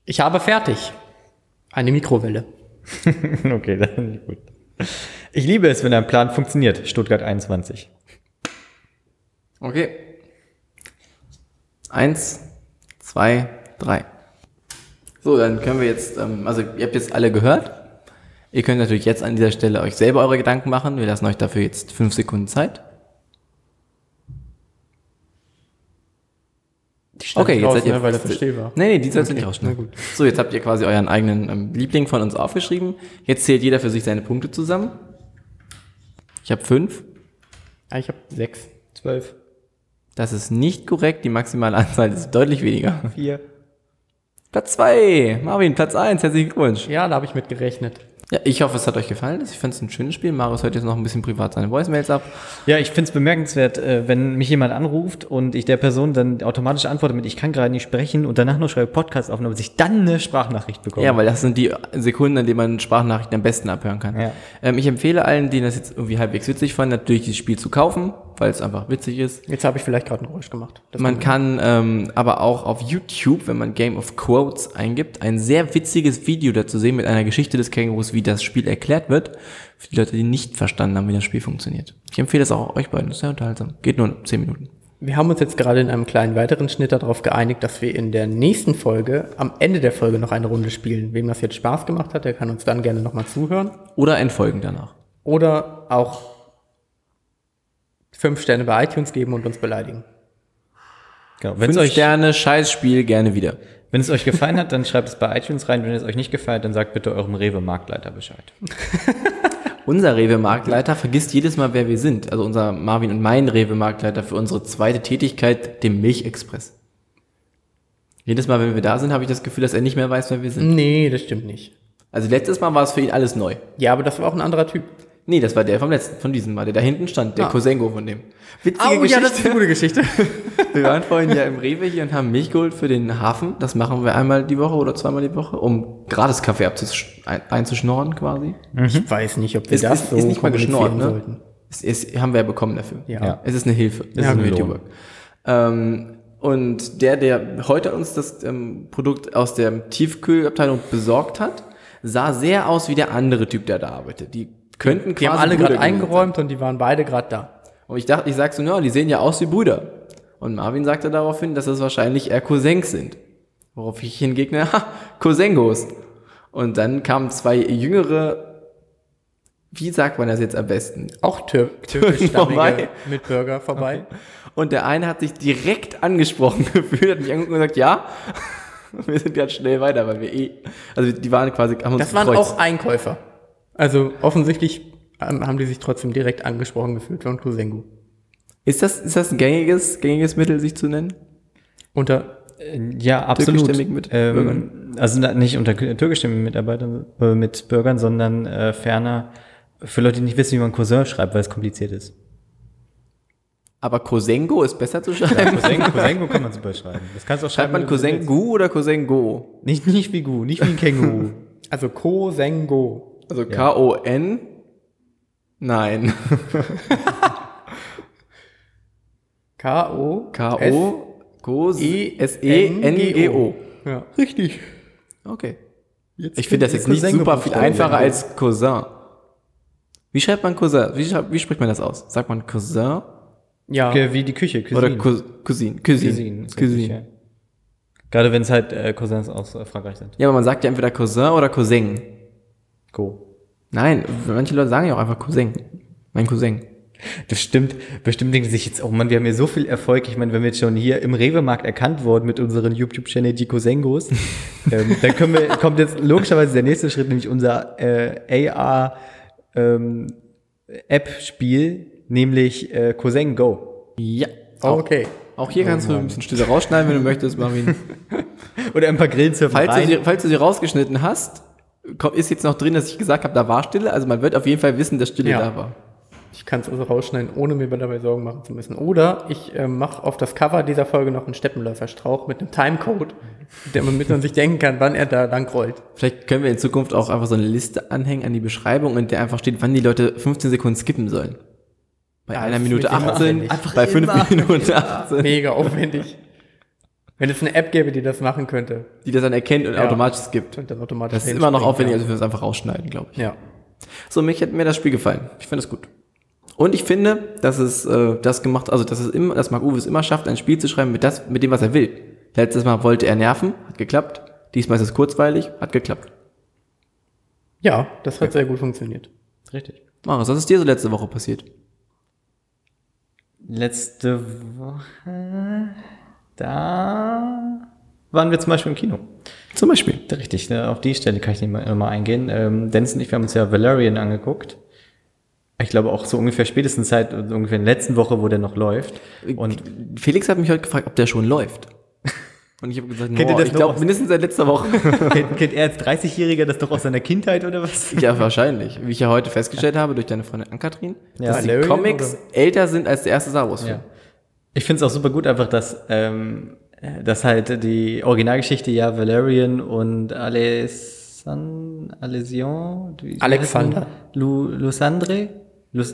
Ich habe fertig. Eine Mikrowelle. [LAUGHS] okay, dann gut. Ich liebe es, wenn ein Plan funktioniert. Stuttgart 21. Okay. Eins, zwei, drei. So, dann können wir jetzt, ähm, also ihr habt jetzt alle gehört. Ihr könnt natürlich jetzt an dieser Stelle euch selber eure Gedanken machen. Wir lassen euch dafür jetzt fünf Sekunden Zeit. Die stand Okay, nicht jetzt raus, seid ihr. ne, weil das war. Nee, nee, die sollst du Okay, nicht rausschneiden. na gut. So, jetzt habt ihr quasi euren eigenen ähm, Liebling von uns aufgeschrieben. Jetzt zählt jeder für sich seine Punkte zusammen. Ich habe fünf. Ah, ich habe sechs. Zwölf. Das ist nicht korrekt. Die maximale Anzahl ist deutlich weniger. Vier. Platz zwei. Marvin, Platz eins. Herzlichen Glückwunsch. Ja, da habe ich mit gerechnet. Ja, ich hoffe, es hat euch gefallen. Ich finde es ein schönes Spiel. Marius hört jetzt noch ein bisschen privat seine Voicemails ab. Ja, ich finde es bemerkenswert, äh, wenn mich jemand anruft und ich der Person dann automatisch antworte mit, ich kann gerade nicht sprechen und danach nur schreibe Podcast auf und sich dann eine Sprachnachricht bekomme. Ja, weil das sind die Sekunden, in denen man Sprachnachrichten am besten abhören kann. Ja. Ähm, ich empfehle allen, die das jetzt irgendwie halbwegs witzig fanden, natürlich dieses Spiel zu kaufen, weil es einfach witzig ist. Jetzt habe ich vielleicht gerade ein Geräusch gemacht. Das Man kann ähm, aber auch auf YouTube, wenn man Game of Quotes eingibt, ein sehr witziges Video dazu sehen mit einer Geschichte des Kängurus, wie das Spiel erklärt wird, für die Leute, die nicht verstanden haben, wie das Spiel funktioniert. Ich empfehle es auch euch beiden, das ist sehr unterhaltsam. Geht nur 10 Minuten. Wir haben uns jetzt gerade in einem kleinen weiteren Schnitt darauf geeinigt, dass wir in der nächsten Folge, am Ende der Folge noch eine Runde spielen. Wem das jetzt Spaß gemacht hat, der kann uns dann gerne nochmal zuhören. Oder entfolgen danach. Oder auch fünf Sterne bei iTunes geben und uns beleidigen. Genau. Wenn es Fünf euch, Sterne, Scheißspiel, gerne wieder. Wenn es euch gefallen hat, dann schreibt es bei iTunes rein. Wenn es euch nicht gefallen hat, dann sagt bitte eurem Rewe-Marktleiter Bescheid. [LAUGHS] Unser Rewe-Marktleiter vergisst jedes Mal, wer wir sind. Also unser Marvin und mein Rewe-Marktleiter für unsere zweite Tätigkeit, dem Milchexpress. Jedes Mal, wenn wir da sind, habe ich das Gefühl, dass er nicht mehr weiß, wer wir sind. Nee, das stimmt nicht. Also letztes Mal war es für ihn alles neu. Ja, aber das war auch ein anderer Typ. Nee, das war der vom letzten, von diesem Mal, der da hinten stand, der Ah. Cousengo von dem. Witzige Oh, ja, das ist Geschichte. eine gute Geschichte. [LAUGHS] Wir waren vorhin ja im Rewe hier und haben Milch geholt für den Hafen. Das machen wir einmal die Woche oder zweimal die Woche, um gratis Kaffee abzusch- einzuschnorren quasi. Ich weiß nicht, ob wir Ist, das ist, so ist nicht mal geschnorrt, kommunizieren ne? sollten. Ist, ist, haben wir ja bekommen dafür. Ja. Ja. Es ist eine Hilfe. Es Ja, ist ein. YouTuber. Ähm, und der, der heute uns das ähm, Produkt aus der Tiefkühlabteilung besorgt hat, sah sehr aus wie der andere Typ, der da arbeitet. Die könnten Die haben quasi alle gerade eingeräumt und die waren beide gerade da. sein. Und ich dachte, ich sag so, na, die sehen ja aus wie Brüder. Und Marvin sagte daraufhin, dass es wahrscheinlich eher Cousins sind. Worauf ich hingegne, [LAUGHS] ha, Cousengos. Und dann kamen zwei jüngere, wie sagt man das jetzt am besten? Auch Tür [LAUGHS] Vorbei. türkischstammige Mitbürger vorbei. Und der eine hat sich direkt angesprochen [LAUGHS] gefühlt, hat mich angeguckt und gesagt, ja, wir sind ganz schnell weiter, weil wir eh, also die waren quasi, haben uns Das waren gekreuzt. auch Einkäufer. Also offensichtlich haben die sich trotzdem direkt angesprochen gefühlt von Kusengu. Ist das, ist das ein gängiges, gängiges Mittel, sich zu nennen? Unter Äh, Ja, absolut. Türkischstämmigen mit ähm, also nicht unter türkischstämmigen Mitarbeitern, äh, mit Bürgern, sondern äh, ferner für Leute, die nicht wissen, wie man Cousin schreibt, weil es kompliziert ist. Aber Cosengo ist besser zu Ja, schreiben. Cousin, Cousengo kann man super schreiben. Das kannst du auch Schreibt schreiben. man du willst. Cosengu oder Cosengo? Nicht, nicht wie Gu, nicht wie ein Känguru. also Kosengo. Also K-O-N? Nein. [LAUGHS] K-O K-O, Kos, E S-E-N-G-O. Ja, richtig. Okay. Jetzt Ich finde das jetzt nicht Cousin super viel einfacher als Cousin. Wie schreibt man Cousin? Wie, schreibt- wie spricht man das aus? Sagt man Cousin? Ja. Wie die Küche, Cuisine. Oder Cous- Cousine? Cousine. Cuisine. ist Cousine. richtig, ja. Gerade wenn es halt äh, Cousins aus äh, Frankreich sind. Ja, aber man sagt ja entweder Cousin oder Cousin. Go. Nein, manche Leute sagen ja auch einfach Cousin. Mein Cousin. Das stimmt. Bestimmt denken sie sich jetzt, oh Mann, wir haben hier so viel Erfolg. Ich meine, wenn wir jetzt schon hier im Rewe-Markt erkannt wurden mit unseren YouTube-Channel die Couseнгos, [LAUGHS] ähm, dann können wir, kommt jetzt logischerweise der nächste Schritt, nämlich unser äh, AR-App-Spiel, nämlich äh, Cousin Go. Ja. Auch, Okay. auch hier kannst du ein bisschen Stühle rausschneiden, wenn du möchtest, Marvin. [LAUGHS] Oder ein paar Grillenzirpen Falls du, rein. sie, falls du sie rausgeschnitten hast, ist jetzt noch drin, dass ich gesagt habe, da war Stille. Also man wird auf jeden Fall wissen, dass Stille Ja. da war. Ich kann es also rausschneiden, ohne mir dabei Sorgen machen zu müssen. Oder ich äh, mache auf das Cover dieser Folge noch einen Steppenläuferstrauch mit einem Timecode, damit man sich denken kann, wann er da lang rollt. Vielleicht können wir in Zukunft auch einfach so eine Liste anhängen an die Beschreibung, in der einfach steht, wann die Leute 15 Sekunden skippen sollen. Bei Ja, einer Minute wird immer 18, aufwendig. Einfach bei 5 immer. Minuten 18, Mega aufwendig. Wenn es eine App gäbe, die das machen könnte die das dann erkennt und Ja. automatisch skippt. und dann automatisch. Das ist immer noch aufwendiger, kann. als wenn wir es einfach rausschneiden, glaube ich. Ja. So, mich hat mir das Spiel gefallen. Ich finde es gut. Und ich finde, dass es äh, das gemacht, also dass es immer, dass Marc Uwe es immer schafft, ein Spiel zu schreiben mit das, mit dem, was er will. Letztes Mal wollte er nerven, hat geklappt. Diesmal ist es kurzweilig, hat geklappt. Ja, das hat sehr gut funktioniert. Richtig. Marius, was ist dir so letzte Woche passiert? Letzte Woche, da waren wir zum Beispiel im Kino. Zum Beispiel. Richtig, ne, auf die Stelle kann ich nicht mal, mal eingehen. Ähm, Dennis und ich, wir haben uns ja Valerian angeguckt. Ich glaube auch so ungefähr spätestens seit ungefähr in der letzten Woche, wo der noch läuft. Und Felix hat mich heute gefragt, ob der schon läuft. [LAUGHS] Und ich habe gesagt, Kennt ihr das ich glaube mindestens seit letzter Woche. [LAUGHS] kennt, kennt er als 30-Jähriger das doch aus seiner Kindheit oder was? ja, wahrscheinlich. Wie ich ja heute festgestellt habe durch deine Freundin Ann-Kathrin, Ja. dass die Valerian, Comics älter sind als der erste Star Wars-Film. Ja. Ich finde es auch super gut einfach, dass, ähm, äh, dass halt die Originalgeschichte ja Valerian und Alessan, Alesion, Alexander. Lu, Lusandre? Lus,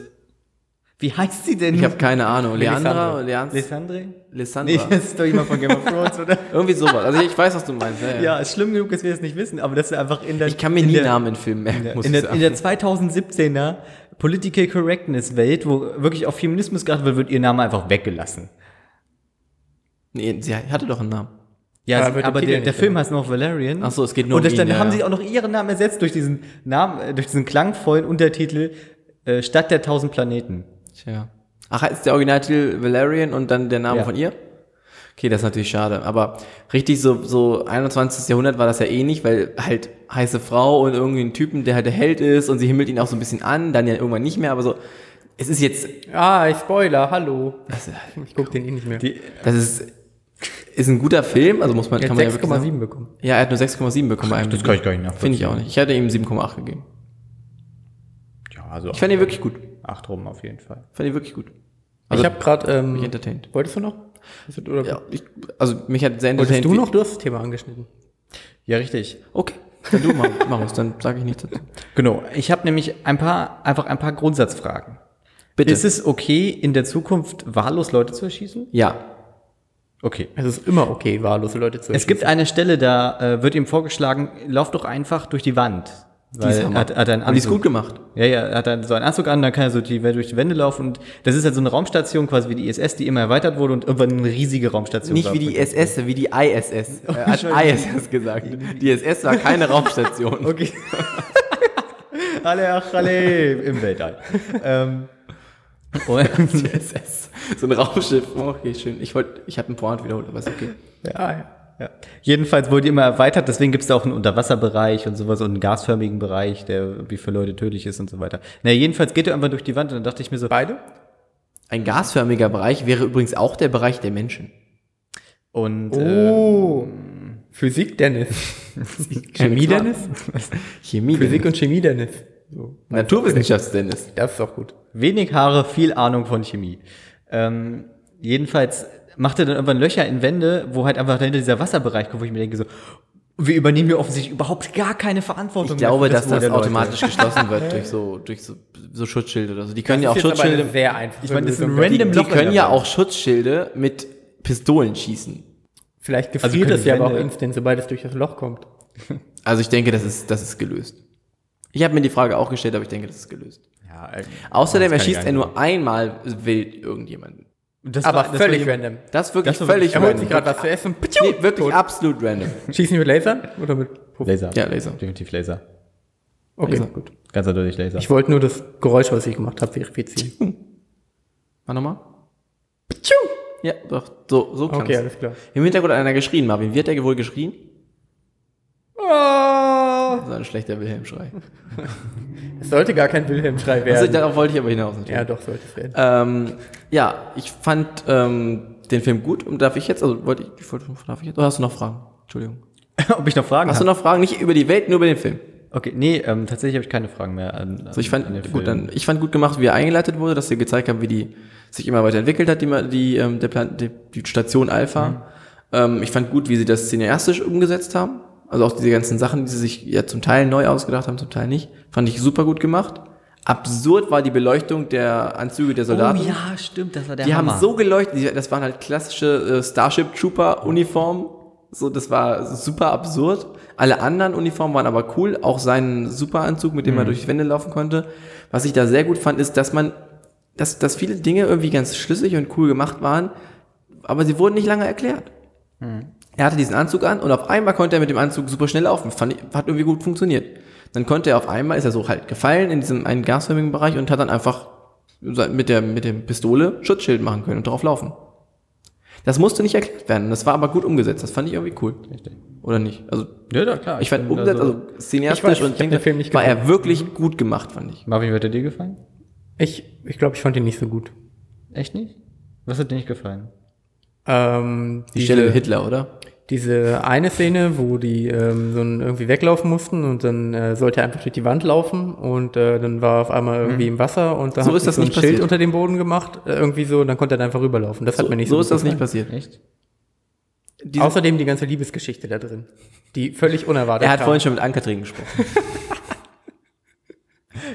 wie heißt sie denn? Ich habe keine Ahnung. Leandra, Lesandre? Lissandra. Nee, das ist doch jemand von Game of Thrones, oder? [LAUGHS] Irgendwie sowas. Also ich weiß, was du meinst. Ja, ja. Ja, ist schlimm genug, dass wir es nicht wissen, aber das ist einfach in der. Ich kann mir in nie der, Namen in Filmen merken, muss in ich der, sagen. in der 2017er Political Correctness Welt, wo wirklich auf Feminismus geachtet wird, wird ihr Name einfach weggelassen. nee, sie hatte doch einen Namen. Ja, Aber wird aber der der, Film heißt noch Valerian. Ach so, es geht nur Und um ihn, dann ja, haben ja. sie auch noch ihren Namen ersetzt durch diesen Namen, äh, durch diesen klangvollen Untertitel äh, Stadt der tausend Planeten. Tja. Ach, ist der Originaltitel Valerian und dann der Name Ja. von ihr? Okay, das ist natürlich schade. Aber richtig so, so 21. Jahrhundert war das ja eh nicht, weil halt heiße Frau und irgendwie ein Typen, der halt der Held ist und sie himmelt ihn auch so ein bisschen an, dann ja irgendwann nicht mehr, aber so, es ist jetzt, Ah, ich Spoiler, hallo. Ich guck den eh nicht mehr. Die, das ist, ist ein guter Film, also muss man, Er kann man ja wirklich sagen. 6,7 bekommen. Ja, er hat nur 6,7 bekommen. bei das kann ich gar nicht nachvollziehen. Finde ich auch nicht. Ich hätte ihm 7,8 gegeben. Ja, also Ich fand ihn wirklich gut. acht rum auf jeden Fall. Fand ihn wirklich gut. ich habe gerade. Ähm, mich entertained. Wolltest du noch? Oder Ja, ich, also mich hat sehr entertained. du noch? Du hast das Thema angeschnitten. Ja, richtig. Okay, dann du mach, mach es, dann sage ich nichts dazu. Genau. Ich habe nämlich ein paar, einfach ein paar Grundsatzfragen. Bitte. Ist es okay, in der Zukunft wahllos Leute zu erschießen? ja. Okay. Es ist immer okay, wahllose Leute zu Es gibt eine Stelle, da äh, wird ihm vorgeschlagen, lauf doch einfach durch die Wand. Die ist Weil hat, hat einen Und die ist Anzug. gut gemacht. Ja, ja, er hat dann so einen Anzug an, dann kann er so die, durch die Wände laufen und das ist halt so eine Raumstation, quasi wie die ISS, die immer erweitert wurde und irgendwann eine riesige Raumstation Nicht war. wie die SS, wie die ISS. [LAUGHS] Er hat ISS gesagt. Die SS war keine Raumstation. [LAUGHS] Okay. [LAUGHS] alle, ach, alle im Weltall. ähm, und, Die SS. So ein Raumschiff. Oh, Okay, schön. Ich wollte, ich habe einen Point wiederholt, aber ist okay. Ja, ja. Ja. Jedenfalls wurde die immer erweitert, deswegen gibt es da auch einen Unterwasserbereich und sowas und einen gasförmigen Bereich, der irgendwie für Leute tödlich ist und so weiter. Na, jedenfalls geht er einfach durch die Wand und dann dachte ich mir so, Beide? Ein gasförmiger Bereich wäre übrigens auch der Bereich der Menschen. und Oh. Physik Dennis. [LAUGHS] Chemie Dennis? Chemie. Physik und Chemie Dennis. So. Naturwissenschafts-Dennis. Das ist doch gut. Wenig Haare, viel Ahnung von Chemie. Ähm, jedenfalls macht er dann irgendwann Löcher in Wände, wo halt einfach dahinter dieser Wasserbereich kommt, wo ich mir denke so, wir übernehmen hier offensichtlich überhaupt gar keine Verantwortung. Ich glaube, mehr für dass das Leute. automatisch geschlossen wird [LAUGHS] durch so, durch so, so Schutzschilde oder so. Die können ja auch Das jetzt aber Schutzschilde. sehr einfach. Ich meine, das ist ein Die, random die können ja auch Schutzschilde mit Pistolen schießen. Vielleicht Also gefriert können es ja aber auch instant, sobald es durch das Loch kommt. [LAUGHS] Also ich denke, das ist, das ist gelöst. Ich habe mir die Frage auch gestellt, aber ich denke, das ist gelöst. Ja, Außerdem das erschießt er nur einmal wild irgendjemanden. Das Aber war- das völlig war- random. Das ist wirklich Das völlig Er holt random. sich gerade was zu essen. Nee, wirklich absolut random. Schießen mit Lasern? Oder mit Puff? Laser. Ja, Laser. Definitiv Laser. Okay, Laser. gut. Ganz eindeutig Laser. Ich wollte nur das Geräusch, was ich gemacht habe, verifizieren. Mach nochmal. Ja, doch, so, so kann's. Okay, alles klar. Im Hintergrund hat einer geschrien, Marvin. Wie hat er wohl geschrien? Oh, Das war ein schlechter Wilhelm-Schrei. [LAUGHS] es sollte gar kein Wilhelm-Schrei Also, werden. darauf wollte ich aber hinaus natürlich. ja, doch, sollte es werden. Ähm, ja, ich fand ähm, den Film gut. Und darf ich jetzt, also wollte ich, ich wollte, darf ich jetzt, oder hast du noch Fragen? Entschuldigung. [LAUGHS] Ob ich noch Fragen Hast du habe? noch Fragen? Nicht über die Welt, nur über den Film. Okay, nee, ähm, tatsächlich habe ich keine Fragen mehr. An, Also ich fand an den gut, dann, ich fand gut gemacht, wie er eingeleitet wurde, dass sie gezeigt haben, wie die sich immer weiterentwickelt hat, die, die, ähm, der Plan, die, die Station Alpha. Ähm, ich fand gut, wie sie das cineastisch umgesetzt haben. Also auch diese ganzen Sachen, die sie sich ja zum Teil neu ausgedacht haben, zum Teil nicht. Fand ich super gut gemacht. Absurd war die Beleuchtung der Anzüge der Soldaten. Oh ja, stimmt, das war der Die Hammer. haben so geleuchtet, das waren halt klassische äh, Starship Trooper Uniformen. So, das war super absurd. Alle anderen Uniformen waren aber cool, auch sein Superanzug, mit dem er durch die Wände laufen konnte. Was ich da sehr gut fand, ist, dass man, dass, dass viele Dinge irgendwie ganz schlüssig und cool gemacht waren, aber sie wurden nicht lange erklärt. Er hatte diesen Anzug an und auf einmal konnte er mit dem Anzug super schnell laufen. Fand ich, hat irgendwie gut funktioniert. Dann konnte er auf einmal, ist er so halt gefallen in diesem einen gasförmigen Bereich und hat dann einfach mit der, mit der Pistole Schutzschild machen können und drauf laufen. Das musste nicht erklärt werden. Das war aber gut umgesetzt. Das fand ich irgendwie cool. Oder nicht? Also, Ja, ja, klar. ich fand umgesetzt, also, Ich weiß, cineastisch ich und den Film nicht war er wirklich gut gemacht, fand ich. Marvin, wie hat er dir gefallen? Ich, ich glaube, ich fand ihn nicht so gut. Echt nicht? Was hat dir nicht gefallen? Ähm, Die Stelle mit Hitler, oder? Diese eine Szene, wo die ähm, so irgendwie weglaufen mussten und dann äh, sollte er einfach durch die Wand laufen und äh, dann war er auf einmal irgendwie im Wasser und da Mhm. So hat ist das so ein nicht Schild passiert. unter dem Boden gemacht, äh, irgendwie so, und dann konnte er dann einfach rüberlaufen. Das hat mir nicht so so, ist das nicht passiert. Echt? Diese- Außerdem die ganze Liebesgeschichte da drin, die völlig unerwartet er hat kam. vorhin schon mit Ann-Kathrin gesprochen. [LAUGHS]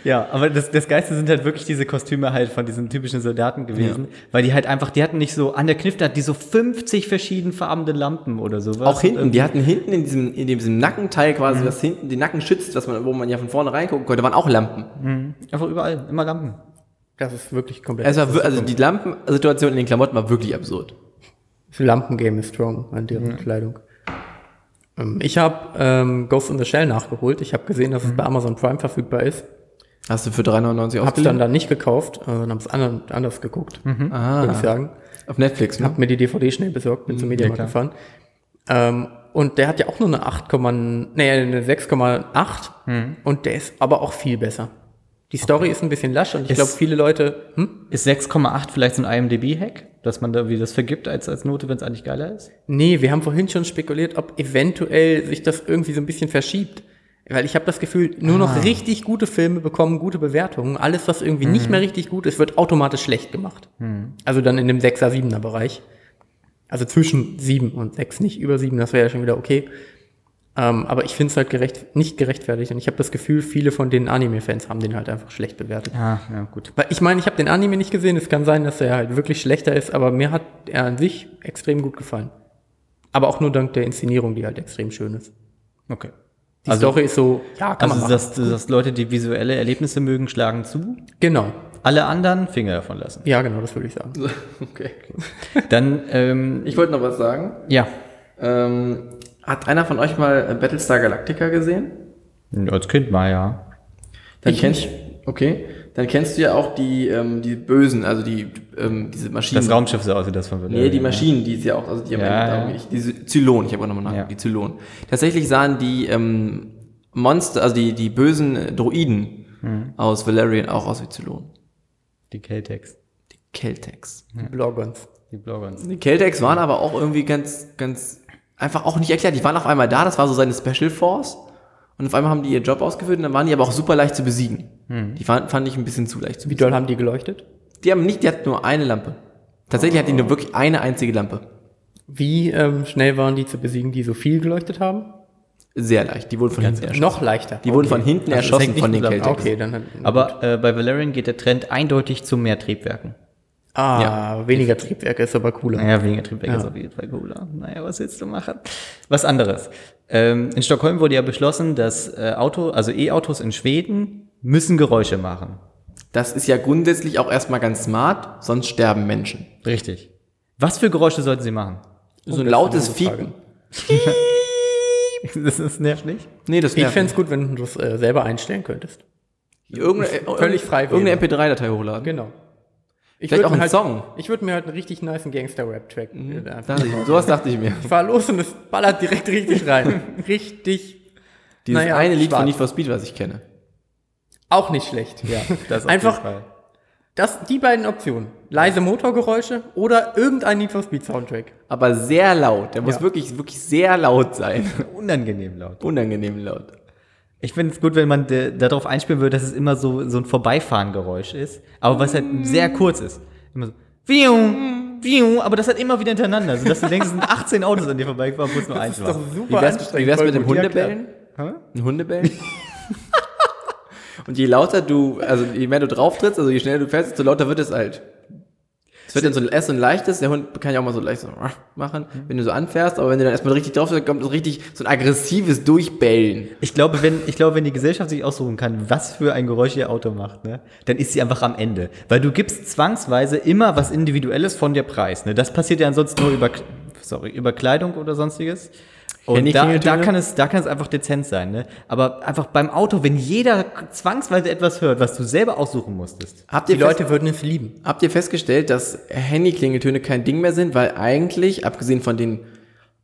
Ja, aber das, das Geiste sind halt wirklich diese Kostüme halt von diesen typischen Soldaten gewesen, weil die halt einfach, die hatten nicht so, an der Knifte hat die so 50 verschieden farbene Lampen oder sowas. Auch hinten, die hatten hinten in diesem, in diesem Nackenteil quasi, was hinten den Nacken schützt, was man, wo man ja von vorne reingucken konnte, waren auch Lampen. Einfach überall, immer Lampen. Das ist wirklich komplett. Es war, also die Lampensituation in den Klamotten war wirklich absurd. Das Lampengame ist strong an deren Kleidung. Ähm, ich habe ähm, Ghost in the Shell nachgeholt. Ich habe gesehen, dass es bei Amazon Prime verfügbar ist. Hast du für 3,99 Hab's dann da nicht gekauft, äh, und hab's anderen, anders geguckt, Ah, würde ich sagen. auf Netflix, ne? Hab mir die DVD schnell besorgt, bin zum Mediamarkt klar. gefahren. Ähm, und der hat ja auch nur eine 8, nee, eine 6,8 und der ist aber auch viel besser. Die Story ist ein bisschen lasch und ich glaube, viele Leute, hm? Ist 6,8 vielleicht so ein IMDb-Hack, dass man da wie das vergibt als, als Note, wenn es eigentlich geiler ist? Nee, wir haben vorhin schon spekuliert, ob eventuell sich das irgendwie so ein bisschen verschiebt. Weil ich habe das Gefühl, nur Ah. noch richtig gute Filme bekommen gute Bewertungen. Alles, was irgendwie Mhm. nicht mehr richtig gut ist, wird automatisch schlecht gemacht. Also dann in dem 6er, 7er Bereich. Also zwischen 7 und 6, nicht über 7, das wäre ja schon wieder okay. Ähm, aber ich finde es halt gerecht, nicht gerechtfertigt. Und ich habe das Gefühl, viele von den Anime-Fans haben den halt einfach schlecht bewertet. Ah, ja, gut. Weil ich meine, ich habe den Anime nicht gesehen. Es kann sein, dass er halt wirklich schlechter ist, aber mir hat er an sich extrem gut gefallen. Aber auch nur dank der Inszenierung, die halt extrem schön ist. Okay. Die Story ist so, ja, kann Also, man machen. dass, dass Leute, die visuelle Erlebnisse mögen, schlagen zu. genau. Alle anderen Finger davon lassen. Ja, genau, das würde ich sagen. [LAUGHS] Okay. Dann, ähm, Ich wollte noch was sagen. ja. Ähm, hat einer von euch mal Battlestar Galactica gesehen? Als Kind mal, ja. Dann Ich kennst okay. Dann kennst du ja auch die, ähm, die Bösen, also die, ähm, diese Maschinen. Das Raumschiff so aussieht, das von Nee, die Maschinen, die ist ja auch, also die haben Ja, ja, ja. ich, diese Zylon, ich habe auch nochmal nach, Ja. die Zylon. Tatsächlich sahen die ähm, Monster, also die, die bösen Droiden Mhm. aus Valerian auch aus wie Zylon. Die Keltex. Die Keltex. Die Blogons. Die Bloggers. Die Keltex waren aber auch irgendwie ganz, ganz, einfach auch nicht erklärt. Die waren auf einmal da, das war so seine Special Force. Und auf einmal haben die ihren Job ausgeführt und dann waren die aber auch super leicht zu besiegen. Die fand, fand ich ein bisschen zu leicht zu Wie besiegen. doll haben die geleuchtet? Die haben nicht, die hat nur eine Lampe. Tatsächlich hat die nur wirklich eine einzige Lampe. Wie ähm, schnell waren die zu besiegen, die so viel geleuchtet haben? Sehr leicht. Die wurden von hinten erschossen. Noch leichter. Die wurden von hinten Also erschossen hängt nicht von den. Keltex. Okay, dann Aber äh, bei Valerian geht der Trend eindeutig zu mehr Triebwerken. Ah, weniger Triebwerke ist aber cooler. Naja, weniger Triebwerke ist auf jeden Fall cooler. Naja, was willst du machen? Was anderes. Ähm, in Stockholm wurde ja beschlossen, dass äh, Auto, also E-Autos in Schweden müssen Geräusche machen. Das ist ja grundsätzlich auch erstmal ganz smart, sonst sterben Menschen. Richtig. Was für Geräusche sollten sie machen? So ein lautes Fiepen. [LAUGHS] das ist nervt nicht. Nee, das Ich nervt fände es gut, wenn du das äh, selber einstellen könntest. Irgendeine, Völlig frei Irgendeine MP3-Datei hochladen. Genau. Ich Vielleicht auch einen halt, Song. Ich würde mir halt einen richtig niceen Gangster-Rap-Track äh, Da, einfach- sowas dachte ich mir. Ich fahr los und es ballert direkt richtig rein. [LAUGHS] richtig. Dieses Naja, eine Lied schwarz. von Need for Speed, was ich kenne. Auch nicht schlecht. Ja, das auf Einfach- jeden Fall. Das, die beiden Optionen. Leise Motorgeräusche oder irgendein Need for Speed Soundtrack. Aber sehr laut. Der muss Ja. wirklich, wirklich sehr laut sein. Unangenehm laut. Unangenehm laut. Ich finde es gut, wenn man darauf einspielen würde, dass es immer so, so ein Vorbeifahrengeräusch ist, aber was halt sehr kurz ist. Immer so, Viu, viu, aber das halt immer wieder hintereinander, sodass du denkst, es sind 18 Autos an dir vorbeigefahren, obwohl es nur eins war. Wie wär's, wie wär's mit dem. Ja, Hundebellen? Hä? Ein Hundebellen? [LAUGHS] Und je lauter du, also je mehr du drauf trittst, also je schneller du fährst, desto lauter wird es halt. Wird dann so erst so ein leichtes, der Hund kann ja auch mal so leicht so machen, wenn du so anfährst, aber wenn du dann erstmal richtig drauf trittst, kommt so richtig so ein aggressives Durchbellen. Ich glaube, wenn, ich glaube, wenn die Gesellschaft sich aussuchen kann, was für ein Geräusch ihr Auto macht, ne, dann ist sie einfach am Ende. Weil du gibst zwangsweise immer was Individuelles von dir preis. Ne? Das passiert ja ansonsten nur über, sorry, über Kleidung oder sonstiges. Und da, da, kann es, da kann es einfach dezent sein. Ne? Aber einfach beim Auto, wenn jeder zwangsweise etwas hört, was du selber aussuchen musstest. Habt Die ihr, fest, Leute würden es lieben. habt ihr festgestellt, dass Handy-Klingeltöne kein Ding mehr sind, weil eigentlich, abgesehen von den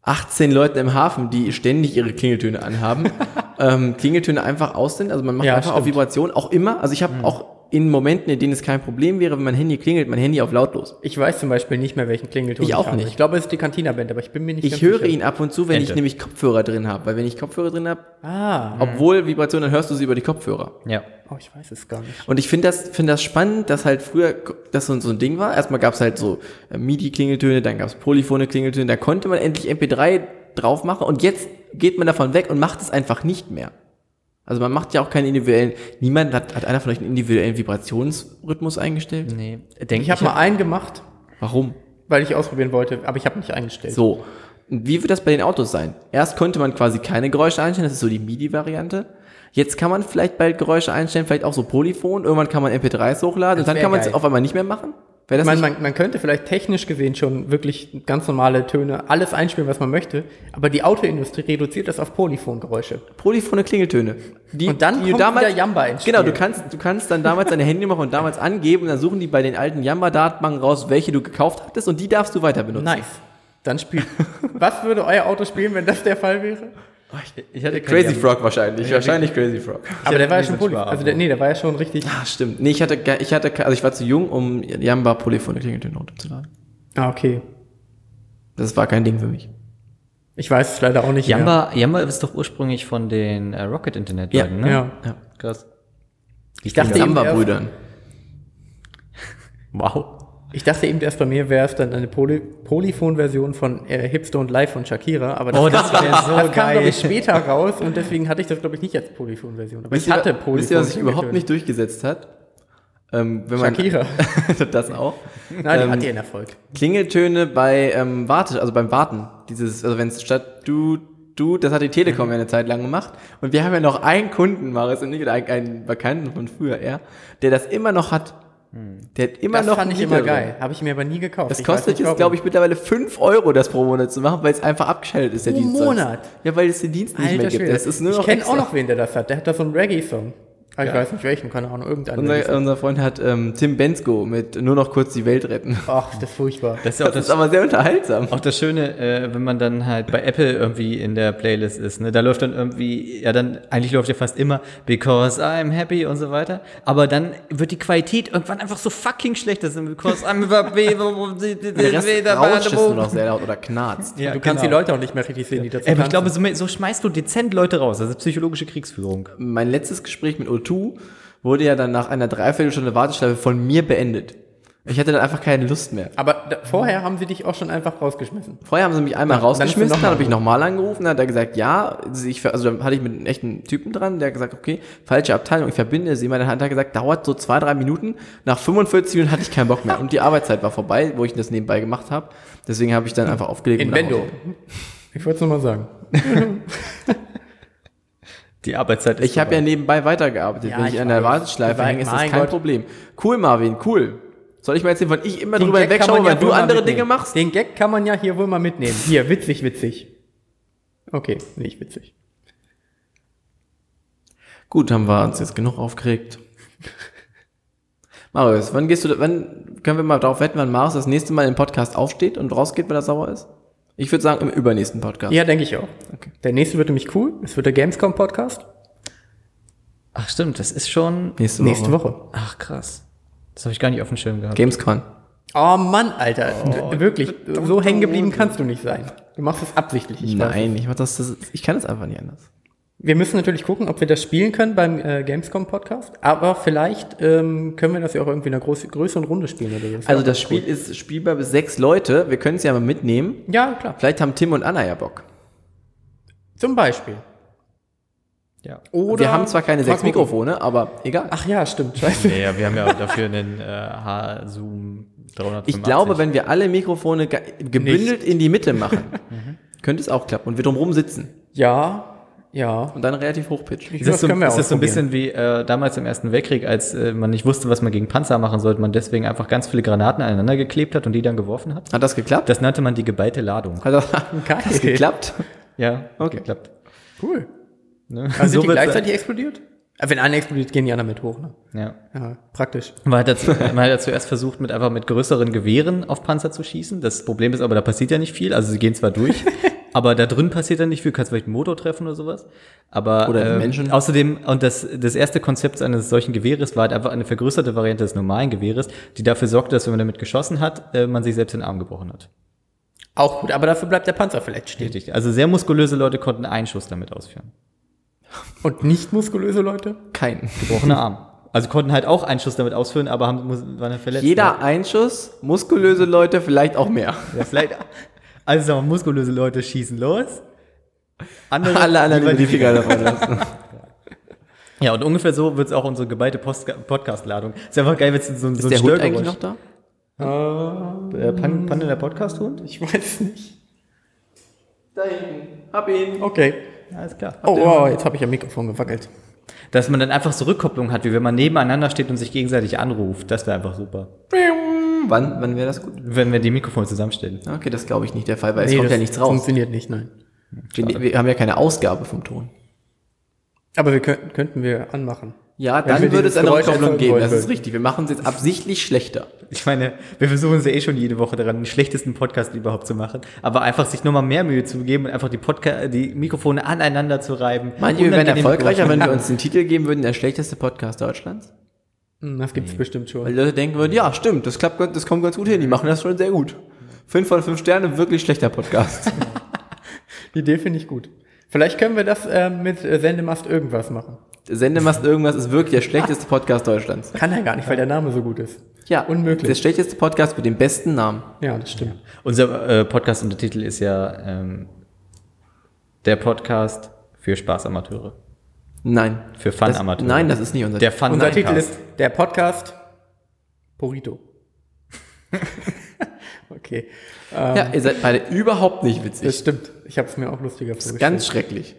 18 Leuten im Hafen, die ständig ihre Klingeltöne anhaben, [LAUGHS] ähm, Klingeltöne einfach aus sind. Also man macht Ja, einfach auf stimmt. Vibration auch immer. Also ich habe auch in Momenten, in denen es kein Problem wäre, wenn mein Handy klingelt, mein Handy auf lautlos. Ich weiß zum Beispiel nicht mehr, welchen Klingelton Ich auch habe. nicht. Ich glaube, es ist die Cantina-Band, aber ich bin mir nicht Ich ganz höre sicher. ihn ab und zu, wenn ich Ente. nämlich Kopfhörer drin habe. Weil wenn ich Kopfhörer drin habe, Ah, obwohl Vibration, dann hörst du sie über die Kopfhörer. Ja. oh, ich weiß es gar nicht. Und ich finde das, finde das spannend, dass halt früher das so, so ein Ding war. Erstmal gab es halt so äh, MIDI-Klingeltöne, dann gab es polyphone Klingeltöne, da konnte man endlich MP3 drauf machen und jetzt geht man davon weg und macht es einfach nicht mehr. Also man macht ja auch keinen individuellen, niemand hat, hat einer von euch einen individuellen Vibrationsrhythmus eingestellt? Nee. Denk, Ich habe mal einen gemacht, Warum? weil ich ausprobieren wollte, aber ich habe nicht eingestellt. So. Wie wird das bei den Autos sein? Erst konnte man quasi keine Geräusche einstellen, das ist so die MIDI-Variante. Jetzt kann man vielleicht bald Geräusche einstellen, vielleicht auch so Polyphon. Irgendwann kann man MP3s hochladen und dann kann man es auf einmal nicht mehr machen. Nicht, man, man könnte vielleicht technisch gesehen schon wirklich ganz normale Töne, alles einspielen, was man möchte, aber die Autoindustrie reduziert das auf Polyphongeräusche. polyphone Klingeltöne. Die, Und dann die kommt wieder Jamba ins Genau, Spiel. du kannst, du kannst dann damals deine Handynummer von damals angeben und dann suchen die bei den alten Jamba-Datenbanken raus, welche du gekauft hattest und die darfst du weiter benutzen. Nice. Dann spielt. was würde euer Auto spielen, wenn das der Fall wäre? Ich Crazy Jamba. Frog wahrscheinlich. wahrscheinlich Crazy Frog. Aber der war ja schon Poly. Also der, nee, der war ja schon richtig. Ah, stimmt. Nee, ich hatte, ich hatte, also ich war zu jung, um Jamba polyphone Klingeltöne runterzuladen. Ah, okay. Das war kein Ding für mich. Ich weiß es leider auch nicht. mehr. Jamba, Jamba ist doch ursprünglich von den äh, Rocket Internet Ja, Leuten, ne? ja. Ja. Krass. Ich dachte, eben erst, Jamba-Brüdern. [LAUGHS] Wow. Ich dachte eben erst bei mir wäre es dann eine Poly Polyphon-Version von äh, Hipster und Live von Shakira, aber das, Oh, das wäre [LAUGHS] so das kam, glaube ich, später raus und deswegen hatte ich das, glaube ich, nicht als Polyphon-Version. Aber Wisst ich ihr, hatte wa- wisst ihr, was sich Polyphon. überhaupt nicht durchgesetzt hat? Ähm, wenn man, Shakira. [LAUGHS] das auch. Nein, die Ähm, hat ihren Erfolg. Klingeltöne bei ähm, Warte, also beim Warten. Dieses, also wenn es statt du, du, das hat die Telekom ja eine Zeit lang gemacht. Und wir haben ja noch einen Kunden, Maris und ich, oder einen, einen Bekannten von früher, er, der das immer noch hat. Der hat immer Das noch fand ein ich immer geil. Habe ich mir aber nie gekauft. Das Ich kostet nicht, jetzt, glaube ich, mittlerweile 5 Euro, das pro Monat zu machen, weil es einfach abgeschaltet ist, der Pro Dienst. Monat? Sonst. Ja, weil es den Dienst nicht mehr Alter gibt. Das ist nur ich kenne auch noch wen, der das hat. Der hat da so einen Reggae-Song. Ich weiß nicht welchen, keine Ahnung, irgendeinen. Unser, unser Freund hat ähm, Tim Bensko mit nur noch kurz die Welt retten. Ach, das ist furchtbar. Das ist ja auch Das ist das, aber sehr unterhaltsam. auch das Schöne, äh, wenn man dann halt bei Apple irgendwie in der Playlist ist. Ne? Da läuft dann irgendwie, ja dann, eigentlich läuft ja fast immer Because I'm happy und so weiter. Aber dann wird die Qualität irgendwann einfach so fucking schlecht. Das ist Because I'm happy. Der Rest nur noch sehr laut oder knarzt. Ja, du kannst genau. die Leute auch nicht mehr richtig sehen, die dazu Ey, aber ich glaube, so, so schmeißt du dezent Leute raus. Das ist psychologische Kriegsführung. Mein letztes Gespräch mit O2 wurde ja dann nach einer Dreiviertelstunde Warteschleife von mir beendet. Ich hatte dann einfach keine Lust mehr. Aber da, vorher haben sie dich auch schon einfach rausgeschmissen. Vorher haben sie mich einmal Ja, dann rausgeschmissen, dann mal habe ich nochmal angerufen, dann hat er gesagt, ja, ich, also dann hatte ich mit einem echten Typen dran, der hat gesagt, okay, falsche Abteilung, ich verbinde sie mal, dann hat er gesagt, dauert so zwei, drei Minuten, nach 45 Minuten hatte ich keinen Bock mehr und die Arbeitszeit war vorbei, wo ich das nebenbei gemacht habe, deswegen habe ich dann einfach aufgelegt. In Bendo. Ich wollte es nur mal sagen. [LAUGHS] Die Arbeitszeit ist Ich habe ja nebenbei weitergearbeitet, Ja, wenn ich, ich an der. Warteschleife hänge, ist das Gott. kein Problem. Cool, Marvin, cool. Soll ich mal erzählen, wann ich immer drüber Gag man ja weil du andere mitnehmen. Dinge machst? Den Gag kann man ja hier wohl mal mitnehmen. Hier, witzig, witzig. Okay, nicht witzig. Gut, haben wir uns jetzt genug aufgeregt. [LAUGHS] Marius, wann gehst du, wann können wir mal darauf wetten, wann Marius das nächste Mal im Podcast aufsteht und rausgeht, weil er sauer ist? Ich würde sagen, im übernächsten Podcast. Ja, denke ich auch. Okay. Der nächste wird nämlich cool. Es wird der Gamescom-Podcast. Ach stimmt, das ist schon. Nächste Woche. Nächste Woche. Ach krass. Das habe ich gar nicht auf dem Schirm gehabt. Gamescon. Oh Mann, Alter. Wirklich. So hängen geblieben kannst du nicht sein. Du machst es absichtlich. Ich. Nein, ich mach das, das, ich kann das einfach nicht anders. Wir müssen natürlich gucken, ob wir das spielen können beim äh, Gamescom-Podcast. Aber vielleicht ähm, können wir das ja auch irgendwie in einer groß, größeren Runde spielen. Oder so. Also das Spiel ist spielbar bis sechs Leute. Wir können es ja mal mitnehmen. Ja, klar. Vielleicht haben Tim und Anna ja Bock. Zum Beispiel. Ja. Oder wir haben zwar keine sechs gucken. Mikrofone, aber egal. Ach ja, stimmt. Scheiße. Nee, ja, wir haben ja auch dafür einen äh, H-Zoom 385. Ich glaube, wenn wir alle Mikrofone ge gebündelt in die Mitte machen, könnte es auch klappen und wir drumherum sitzen Ja, ja. und dann relativ hochpitchen. Ist das, so, können wir ist das so ein bisschen wie äh, damals im Ersten Weltkrieg, als äh, man nicht wusste, was man gegen Panzer machen sollte, man deswegen einfach ganz viele Granaten aneinander geklebt hat und die dann geworfen hat? Hat das geklappt? Das nannte man die geballte Ladung. [LAUGHS] Hat das, hat das geklappt? Ja, Okay. geklappt. Cool. Ne? Also [LAUGHS] sind die gleichzeitig explodiert? Aber wenn einer explodiert, gehen die anderen mit hoch. Ne? sein. Ja. Ja, praktisch. Man hat, dazu, man hat ja zuerst versucht, mit einfach mit größeren Gewehren auf Panzer zu schießen. Das Problem ist aber, da passiert ja nicht viel. Also sie gehen zwar durch, [LAUGHS] Aber da drin passiert dann nicht viel, kannst vielleicht einen Motor treffen oder sowas. Aber Oder ähm, Menschen. außerdem, und das, das erste Konzept eines solchen Gewehres war halt einfach eine vergrößerte Variante des normalen Gewehres, die dafür sorgte, dass wenn man damit geschossen hat, äh, man sich selbst den Arm gebrochen hat. Auch gut, aber dafür bleibt der Panzer vielleicht stehen. Richtig. Also sehr muskulöse Leute konnten einen Schuss damit ausführen. Und nicht muskulöse Leute? Kein. Gebrochener Arm. Also konnten halt auch einen Schuss damit ausführen, aber haben, waren dann verletzt. Jeder Einschuss, muskulöse Leute vielleicht auch mehr. Ja, vielleicht. [LAUGHS] Also sagen wir, muskulöse Leute schießen los. Andere, Alle anderen über die Finger davon lassen. [LAUGHS] Ja, und ungefähr so wird es auch unsere geballte Podcast-Ladung. Ist einfach geil, wenn es so, so ein Ist der Hund eigentlich noch da? Äh, Pan, Pan der Podcast-Hund? Ich weiß nicht. Da hinten. Hab ihn. Okay. Alles klar. Oh, wow, jetzt habe ich am Mikrofon gewackelt. Dass man dann einfach so Rückkopplung hat, wie wenn man nebeneinander steht und sich gegenseitig anruft. Das wäre einfach super. Wann, wann wäre das gut? Wenn wir die Mikrofone zusammenstellen. Okay, das glaube ich nicht der Fall, weil es kommt ja nichts raus. Funktioniert nicht, nein. Wir, wir haben ja keine Ausgabe vom Ton. Aber wir könnten, könnten wir anmachen. Ja, dann würde es eine Geräusch Rückkopplung geben. Das ist richtig. Wir machen es jetzt absichtlich schlechter. Ich meine, wir versuchen es ja eh schon jede Woche daran, den schlechtesten Podcast überhaupt zu machen. Aber einfach sich nochmal mehr Mühe zu geben und einfach die, Podca die Mikrofone aneinander zu reiben. Manche wir wären erfolgreicher, wenn wir uns den Titel geben würden, der schlechteste Podcast Deutschlands. Hm, Das gibt's bestimmt schon. Weil die Leute denken würden, ja, stimmt, das klappt, das kommt ganz gut hin. Die machen das schon sehr gut. Fünf von fünf Sterne, wirklich schlechter Podcast. [LAUGHS] Die Idee finde ich gut. Vielleicht können wir das äh, mit Sendemast irgendwas machen. Sendemast irgendwas ist wirklich der schlechteste Podcast Deutschlands. Kann er gar nicht, weil der Name so gut ist. Ja, Unmöglich. Der schlechteste Podcast mit dem besten Namen. Ja, das stimmt. Unser äh, Podcast-Untertitel ist ja ähm, der Podcast für Spaßamateure. Nein. Für Das, Fun-Amateure. nein, das ist nicht unser Der Fun Unser. Titel ist der Podcast Burrito. [LAUGHS] okay. Ähm, Ja, ihr seid beide überhaupt nicht Das witzig. stimmt. Ich habe es mir auch lustiger Das ist vorgestellt. ganz schrecklich.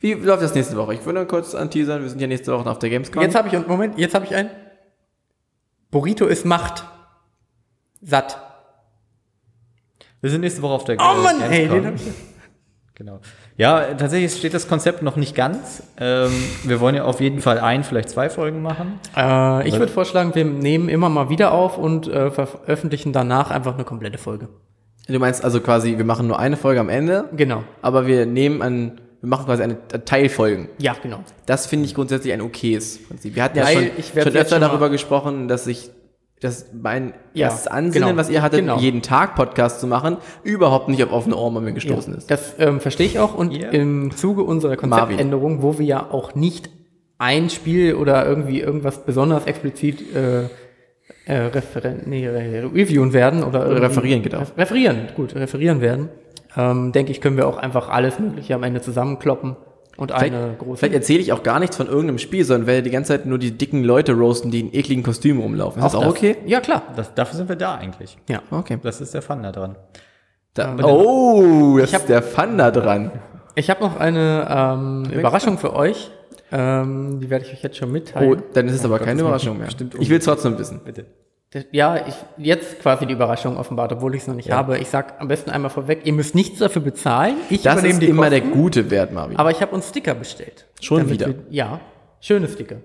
Wie läuft das nächste Woche? Ich würde kurz anteasern, wir sind ja nächste Woche auf der Gamescom. Jetzt habe ich, Moment, jetzt habe ich einen. Burrito ist Macht. Satt. Wir sind nächste Woche auf der Oh Mann, Gamescom. ey, den hab ich. Genau. Ja, tatsächlich steht das Konzept noch nicht ganz. Ähm, wir wollen ja auf jeden Fall ein, vielleicht zwei Folgen machen. Äh, ich würde vorschlagen, wir nehmen immer mal wieder auf und äh, veröffentlichen danach einfach eine komplette Folge. Du meinst also quasi, wir machen nur eine Folge am Ende, Genau. aber wir nehmen an, wir machen quasi eine Teilfolgen. Ja, genau. Das finde ich grundsätzlich ein okayes Prinzip. Wir hatten ja Weil schon, schon öfter schon mal- darüber gesprochen, dass ich das mein Ja, erstes Ansinnen, genau, was ihr hattet, genau. jeden Tag Podcast zu machen, überhaupt nicht auf offene Ohren bei mir Ja, gestoßen ist. das ähm, verstehe ich auch. Und Ja. im Zuge unserer Konzeptänderung, wo wir ja auch nicht ein Spiel oder irgendwie irgendwas besonders explizit äh, äh, referen nee, re reviewen werden oder Referieren geht auch. Ref- Referieren, gut, referieren werden. Ähm, denke ich, können wir auch einfach alles Mögliche am Ende zusammenkloppen und eine große. Vielleicht erzähle ich auch gar nichts von irgendeinem Spiel, sondern werde die ganze Zeit nur die dicken Leute roasten, die in ekligen Kostümen rumlaufen. Ist das auch okay? Ja, klar. Das, dafür sind wir da eigentlich. Ja. Okay. Das ist der Fun da dran. Da, oh, das ist der Fun da dran. Ich habe noch eine ähm, Überraschung für euch. Ähm, die werde ich euch jetzt schon mitteilen. Oh, dann ist es aber keine das Überraschung macht mehr. bestimmt Ich will es trotzdem wissen. Bitte. Ja, ich jetzt quasi die Überraschung offenbart, obwohl ich es noch nicht habe. Ich sag am besten einmal vorweg, ihr müsst nichts dafür bezahlen. Ich Das ist die immer der Kosten, gute Wert, Marvin. Aber ich habe uns Sticker bestellt. Schon wieder? Wir, ja, schöne Sticker.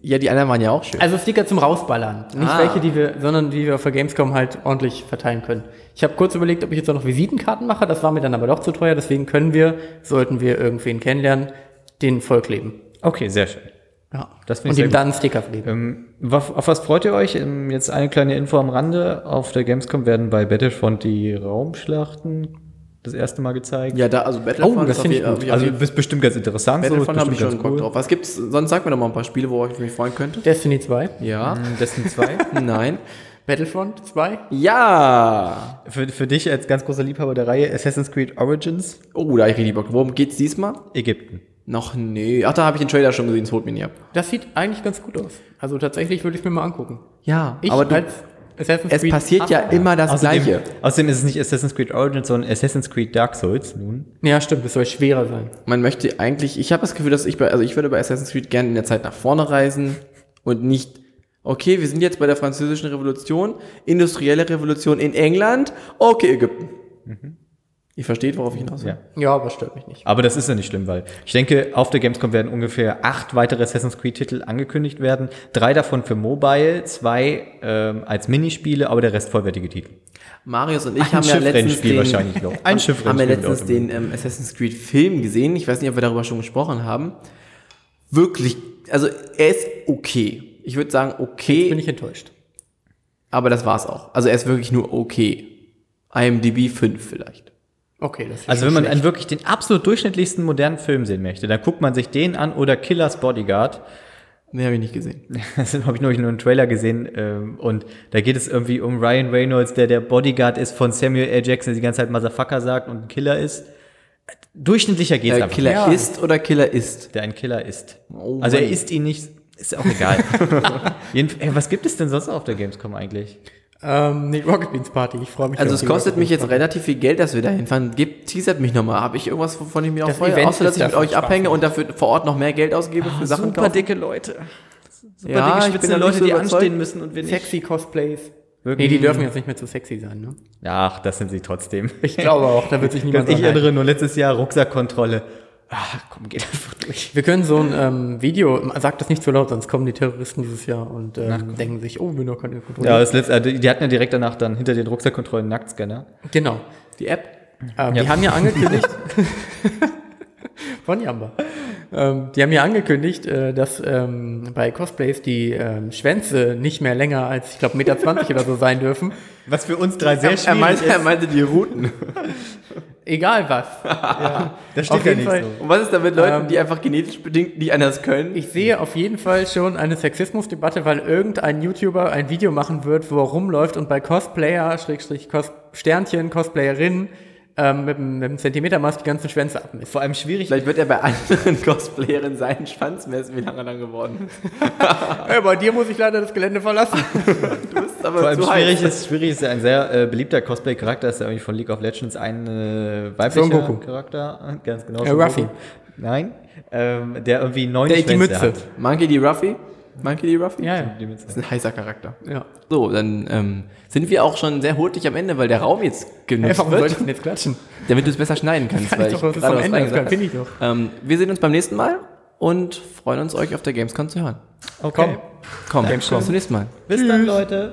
Ja, die anderen waren ja auch schön. Also Sticker zum Rausballern. Nicht Ah. welche, die wir, sondern die wir auf der Gamescom halt ordentlich verteilen können. Ich habe kurz überlegt, ob ich jetzt auch noch Visitenkarten mache. Das war mir dann aber doch zu teuer. Deswegen können wir, sollten wir irgendwen kennenlernen, den vollkleben. Okay, sehr schön. Ja. Das Und ihm dann einen Sticker geben. Ähm, auf, auf was freut ihr euch? Ähm, jetzt eine kleine Info am Rande. Auf der Gamescom werden bei Battlefront die Raumschlachten das erste Mal gezeigt. ja, da, also Battlefront Oh, das ist finde ich gut. Also ist bestimmt ganz interessant. so, Battlefront habe ich schon Bock drauf. Was gibt's? Sonst sag mir doch mal ein paar Spiele, wo ich mich freuen könnte. Destiny 2. Ja. Ähm, Destiny 2. [LAUGHS] Nein. Battlefront 2. Ja. für, für dich als ganz großer Liebhaber der Reihe Assassin's Creed Origins Oh, da hab ich richtig Bock. Worum geht's diesmal? Ägypten. Noch nee. Ach, da habe ich den Trailer schon gesehen, das holt mich nie ab. Das sieht eigentlich ganz gut aus. Also tatsächlich würde ich es mir mal angucken. Ja, Ich aber du, es passiert ja immer das Außerdem, Gleiche. außerdem ist es nicht Assassin's Creed Origins, sondern Assassin's Creed Dark Souls nun. Ja, stimmt, es soll schwerer sein. Man möchte eigentlich, ich habe das Gefühl, dass ich bei, also ich würde bei Assassin's Creed gerne in der Zeit nach vorne reisen und nicht, okay, wir sind jetzt bei der französischen Revolution, industrielle Revolution in England, okay, Ägypten. Ihr versteht, worauf ich hinaus will. Ja. Ja, aber stört mich nicht. Aber das ist ja nicht schlimm, weil ich denke, auf der Gamescom werden ungefähr acht weitere Assassin's Creed-Titel angekündigt werden. Drei davon für Mobile, zwei ähm, als Minispiele, aber der Rest vollwertige Titel. Marius und ich Ein haben ja letztens Schiffrennspiel den, wahrscheinlich noch. Ein haben Schiffrennspiel ja letztens den ähm, Assassin's Creed Film gesehen. Ich weiß nicht, ob wir darüber schon gesprochen haben. Wirklich, also er ist okay. Ich würde sagen okay, Bin ich enttäuscht. aber das war's auch. Also er ist wirklich nur okay. IMDb 5 vielleicht. Okay, das ist Also wenn man schlecht. einen wirklich den absolut durchschnittlichsten modernen Film sehen möchte, dann guckt man sich den an oder Killers Bodyguard. Nee, habe ich nicht gesehen. [LAUGHS] Das habe ich nur einen Trailer gesehen ähm, und da geht es irgendwie um Ryan Reynolds, der der Bodyguard ist von Samuel L. Jackson, der die ganze Zeit Motherfucker sagt und ein Killer ist. Durchschnittlicher geht's Äh, einfach Killer Ja. ist oder Killer ist? der ein Killer ist. Oh also er isst ihn nicht, ist auch egal. [LAUGHS] Jeden, ey, was gibt es denn sonst auf der Gamescom eigentlich? Ähm, nee, Rocket Beans Party. Ich freue mich. Also es kostet Rocket mich jetzt Party. relativ viel Geld, dass wir da hinfahren. Gebt, teasert mich nochmal. Habe ich irgendwas, wovon ich mir auch freue? Außer, dass ich mit euch abhänge Spaß und dafür vor Ort noch mehr Geld ausgebe für Sachen kaufen. dicke Leute. Super Ja, dicke, ich bin schwitzende da nicht Leute, so die überzeugt. anstehen müssen und wir nicht. Sexy Cosplays. Wirklich? Nee, die dürfen jetzt nicht mehr zu sexy sein, ne? Ach, das sind sie trotzdem. Ich glaube auch, da wird sich [LAUGHS] niemand Ich erinnere nur letztes Jahr Rucksackkontrolle. Ach, komm, geht einfach durch. Wir können so ein ähm, Video, sag das nicht zu laut, sonst kommen die Terroristen dieses Jahr und ähm, denken sich, oh, wir noch keine Kontrolle. Ja, das letzte, äh, die die hatten ja direkt danach dann hinter den Rucksackkontrollen Nacktscanner. Genau. Die App? Ähm, Ja. Die haben ja angekündigt, [LAUGHS] von Jamba, ähm, die haben ja angekündigt, äh, dass ähm, bei Cosplays die ähm, Schwänze nicht mehr länger als, ich glaube, 1,20 Meter oder so sein dürfen. Was für uns drei sehr Er meinte, er meinte die Routen. [LAUGHS] Egal was. [LAUGHS] Das Auf jeden Fall. Und was ist da mit Leuten, Ähm, die einfach genetisch bedingt nicht anders können? Ich sehe auf jeden Fall schon eine Sexismusdebatte, weil irgendein YouTuber ein Video machen wird, wo er rumläuft und bei Cosplayer, Schrägstrich, Cos Sternchen, Cosplayerinnen, ähm, mit, dem- mit dem Zentimetermaß die ganzen Schwänze abmisst. Vor allem schwierig. Vielleicht wird er bei anderen [LAUGHS] Cosplayerinnen seinen Schwanz messen, wie lange er dann geworden ist. [LAUGHS] Hey, bei dir muss ich leider das Gelände verlassen. [LAUGHS] Du bist aber Vor allem zu schwierig heiß. ist, schwierig ist ja ein sehr äh, beliebter Cosplay-Charakter, ist ja irgendwie von League of Legends ein äh, weiblicher Goku. Charakter. Ganz genau. Äh, Ruffy. Nein, ähm, der irgendwie neun Der die Schwänze Mütze. hat. Monkey D. Ruffy? Monkey D. Ruffy? Ja, ja. Das ist ein heißer Charakter. Ja. So, dann ähm, sind wir auch schon sehr hurtig am Ende, weil der Raum jetzt genutzt hey, warum wird. Warum soll ich jetzt klatschen? Damit du es besser schneiden kannst. Kann weil ich doch, ich das am Ende, das finde ich doch. Ähm, wir sehen uns beim nächsten Mal und freuen uns, euch auf der Gamescom zu hören. Okay. Komm, komm, Gamescom. bis zum nächsten Mal. Bis Tschüss. dann, Leute.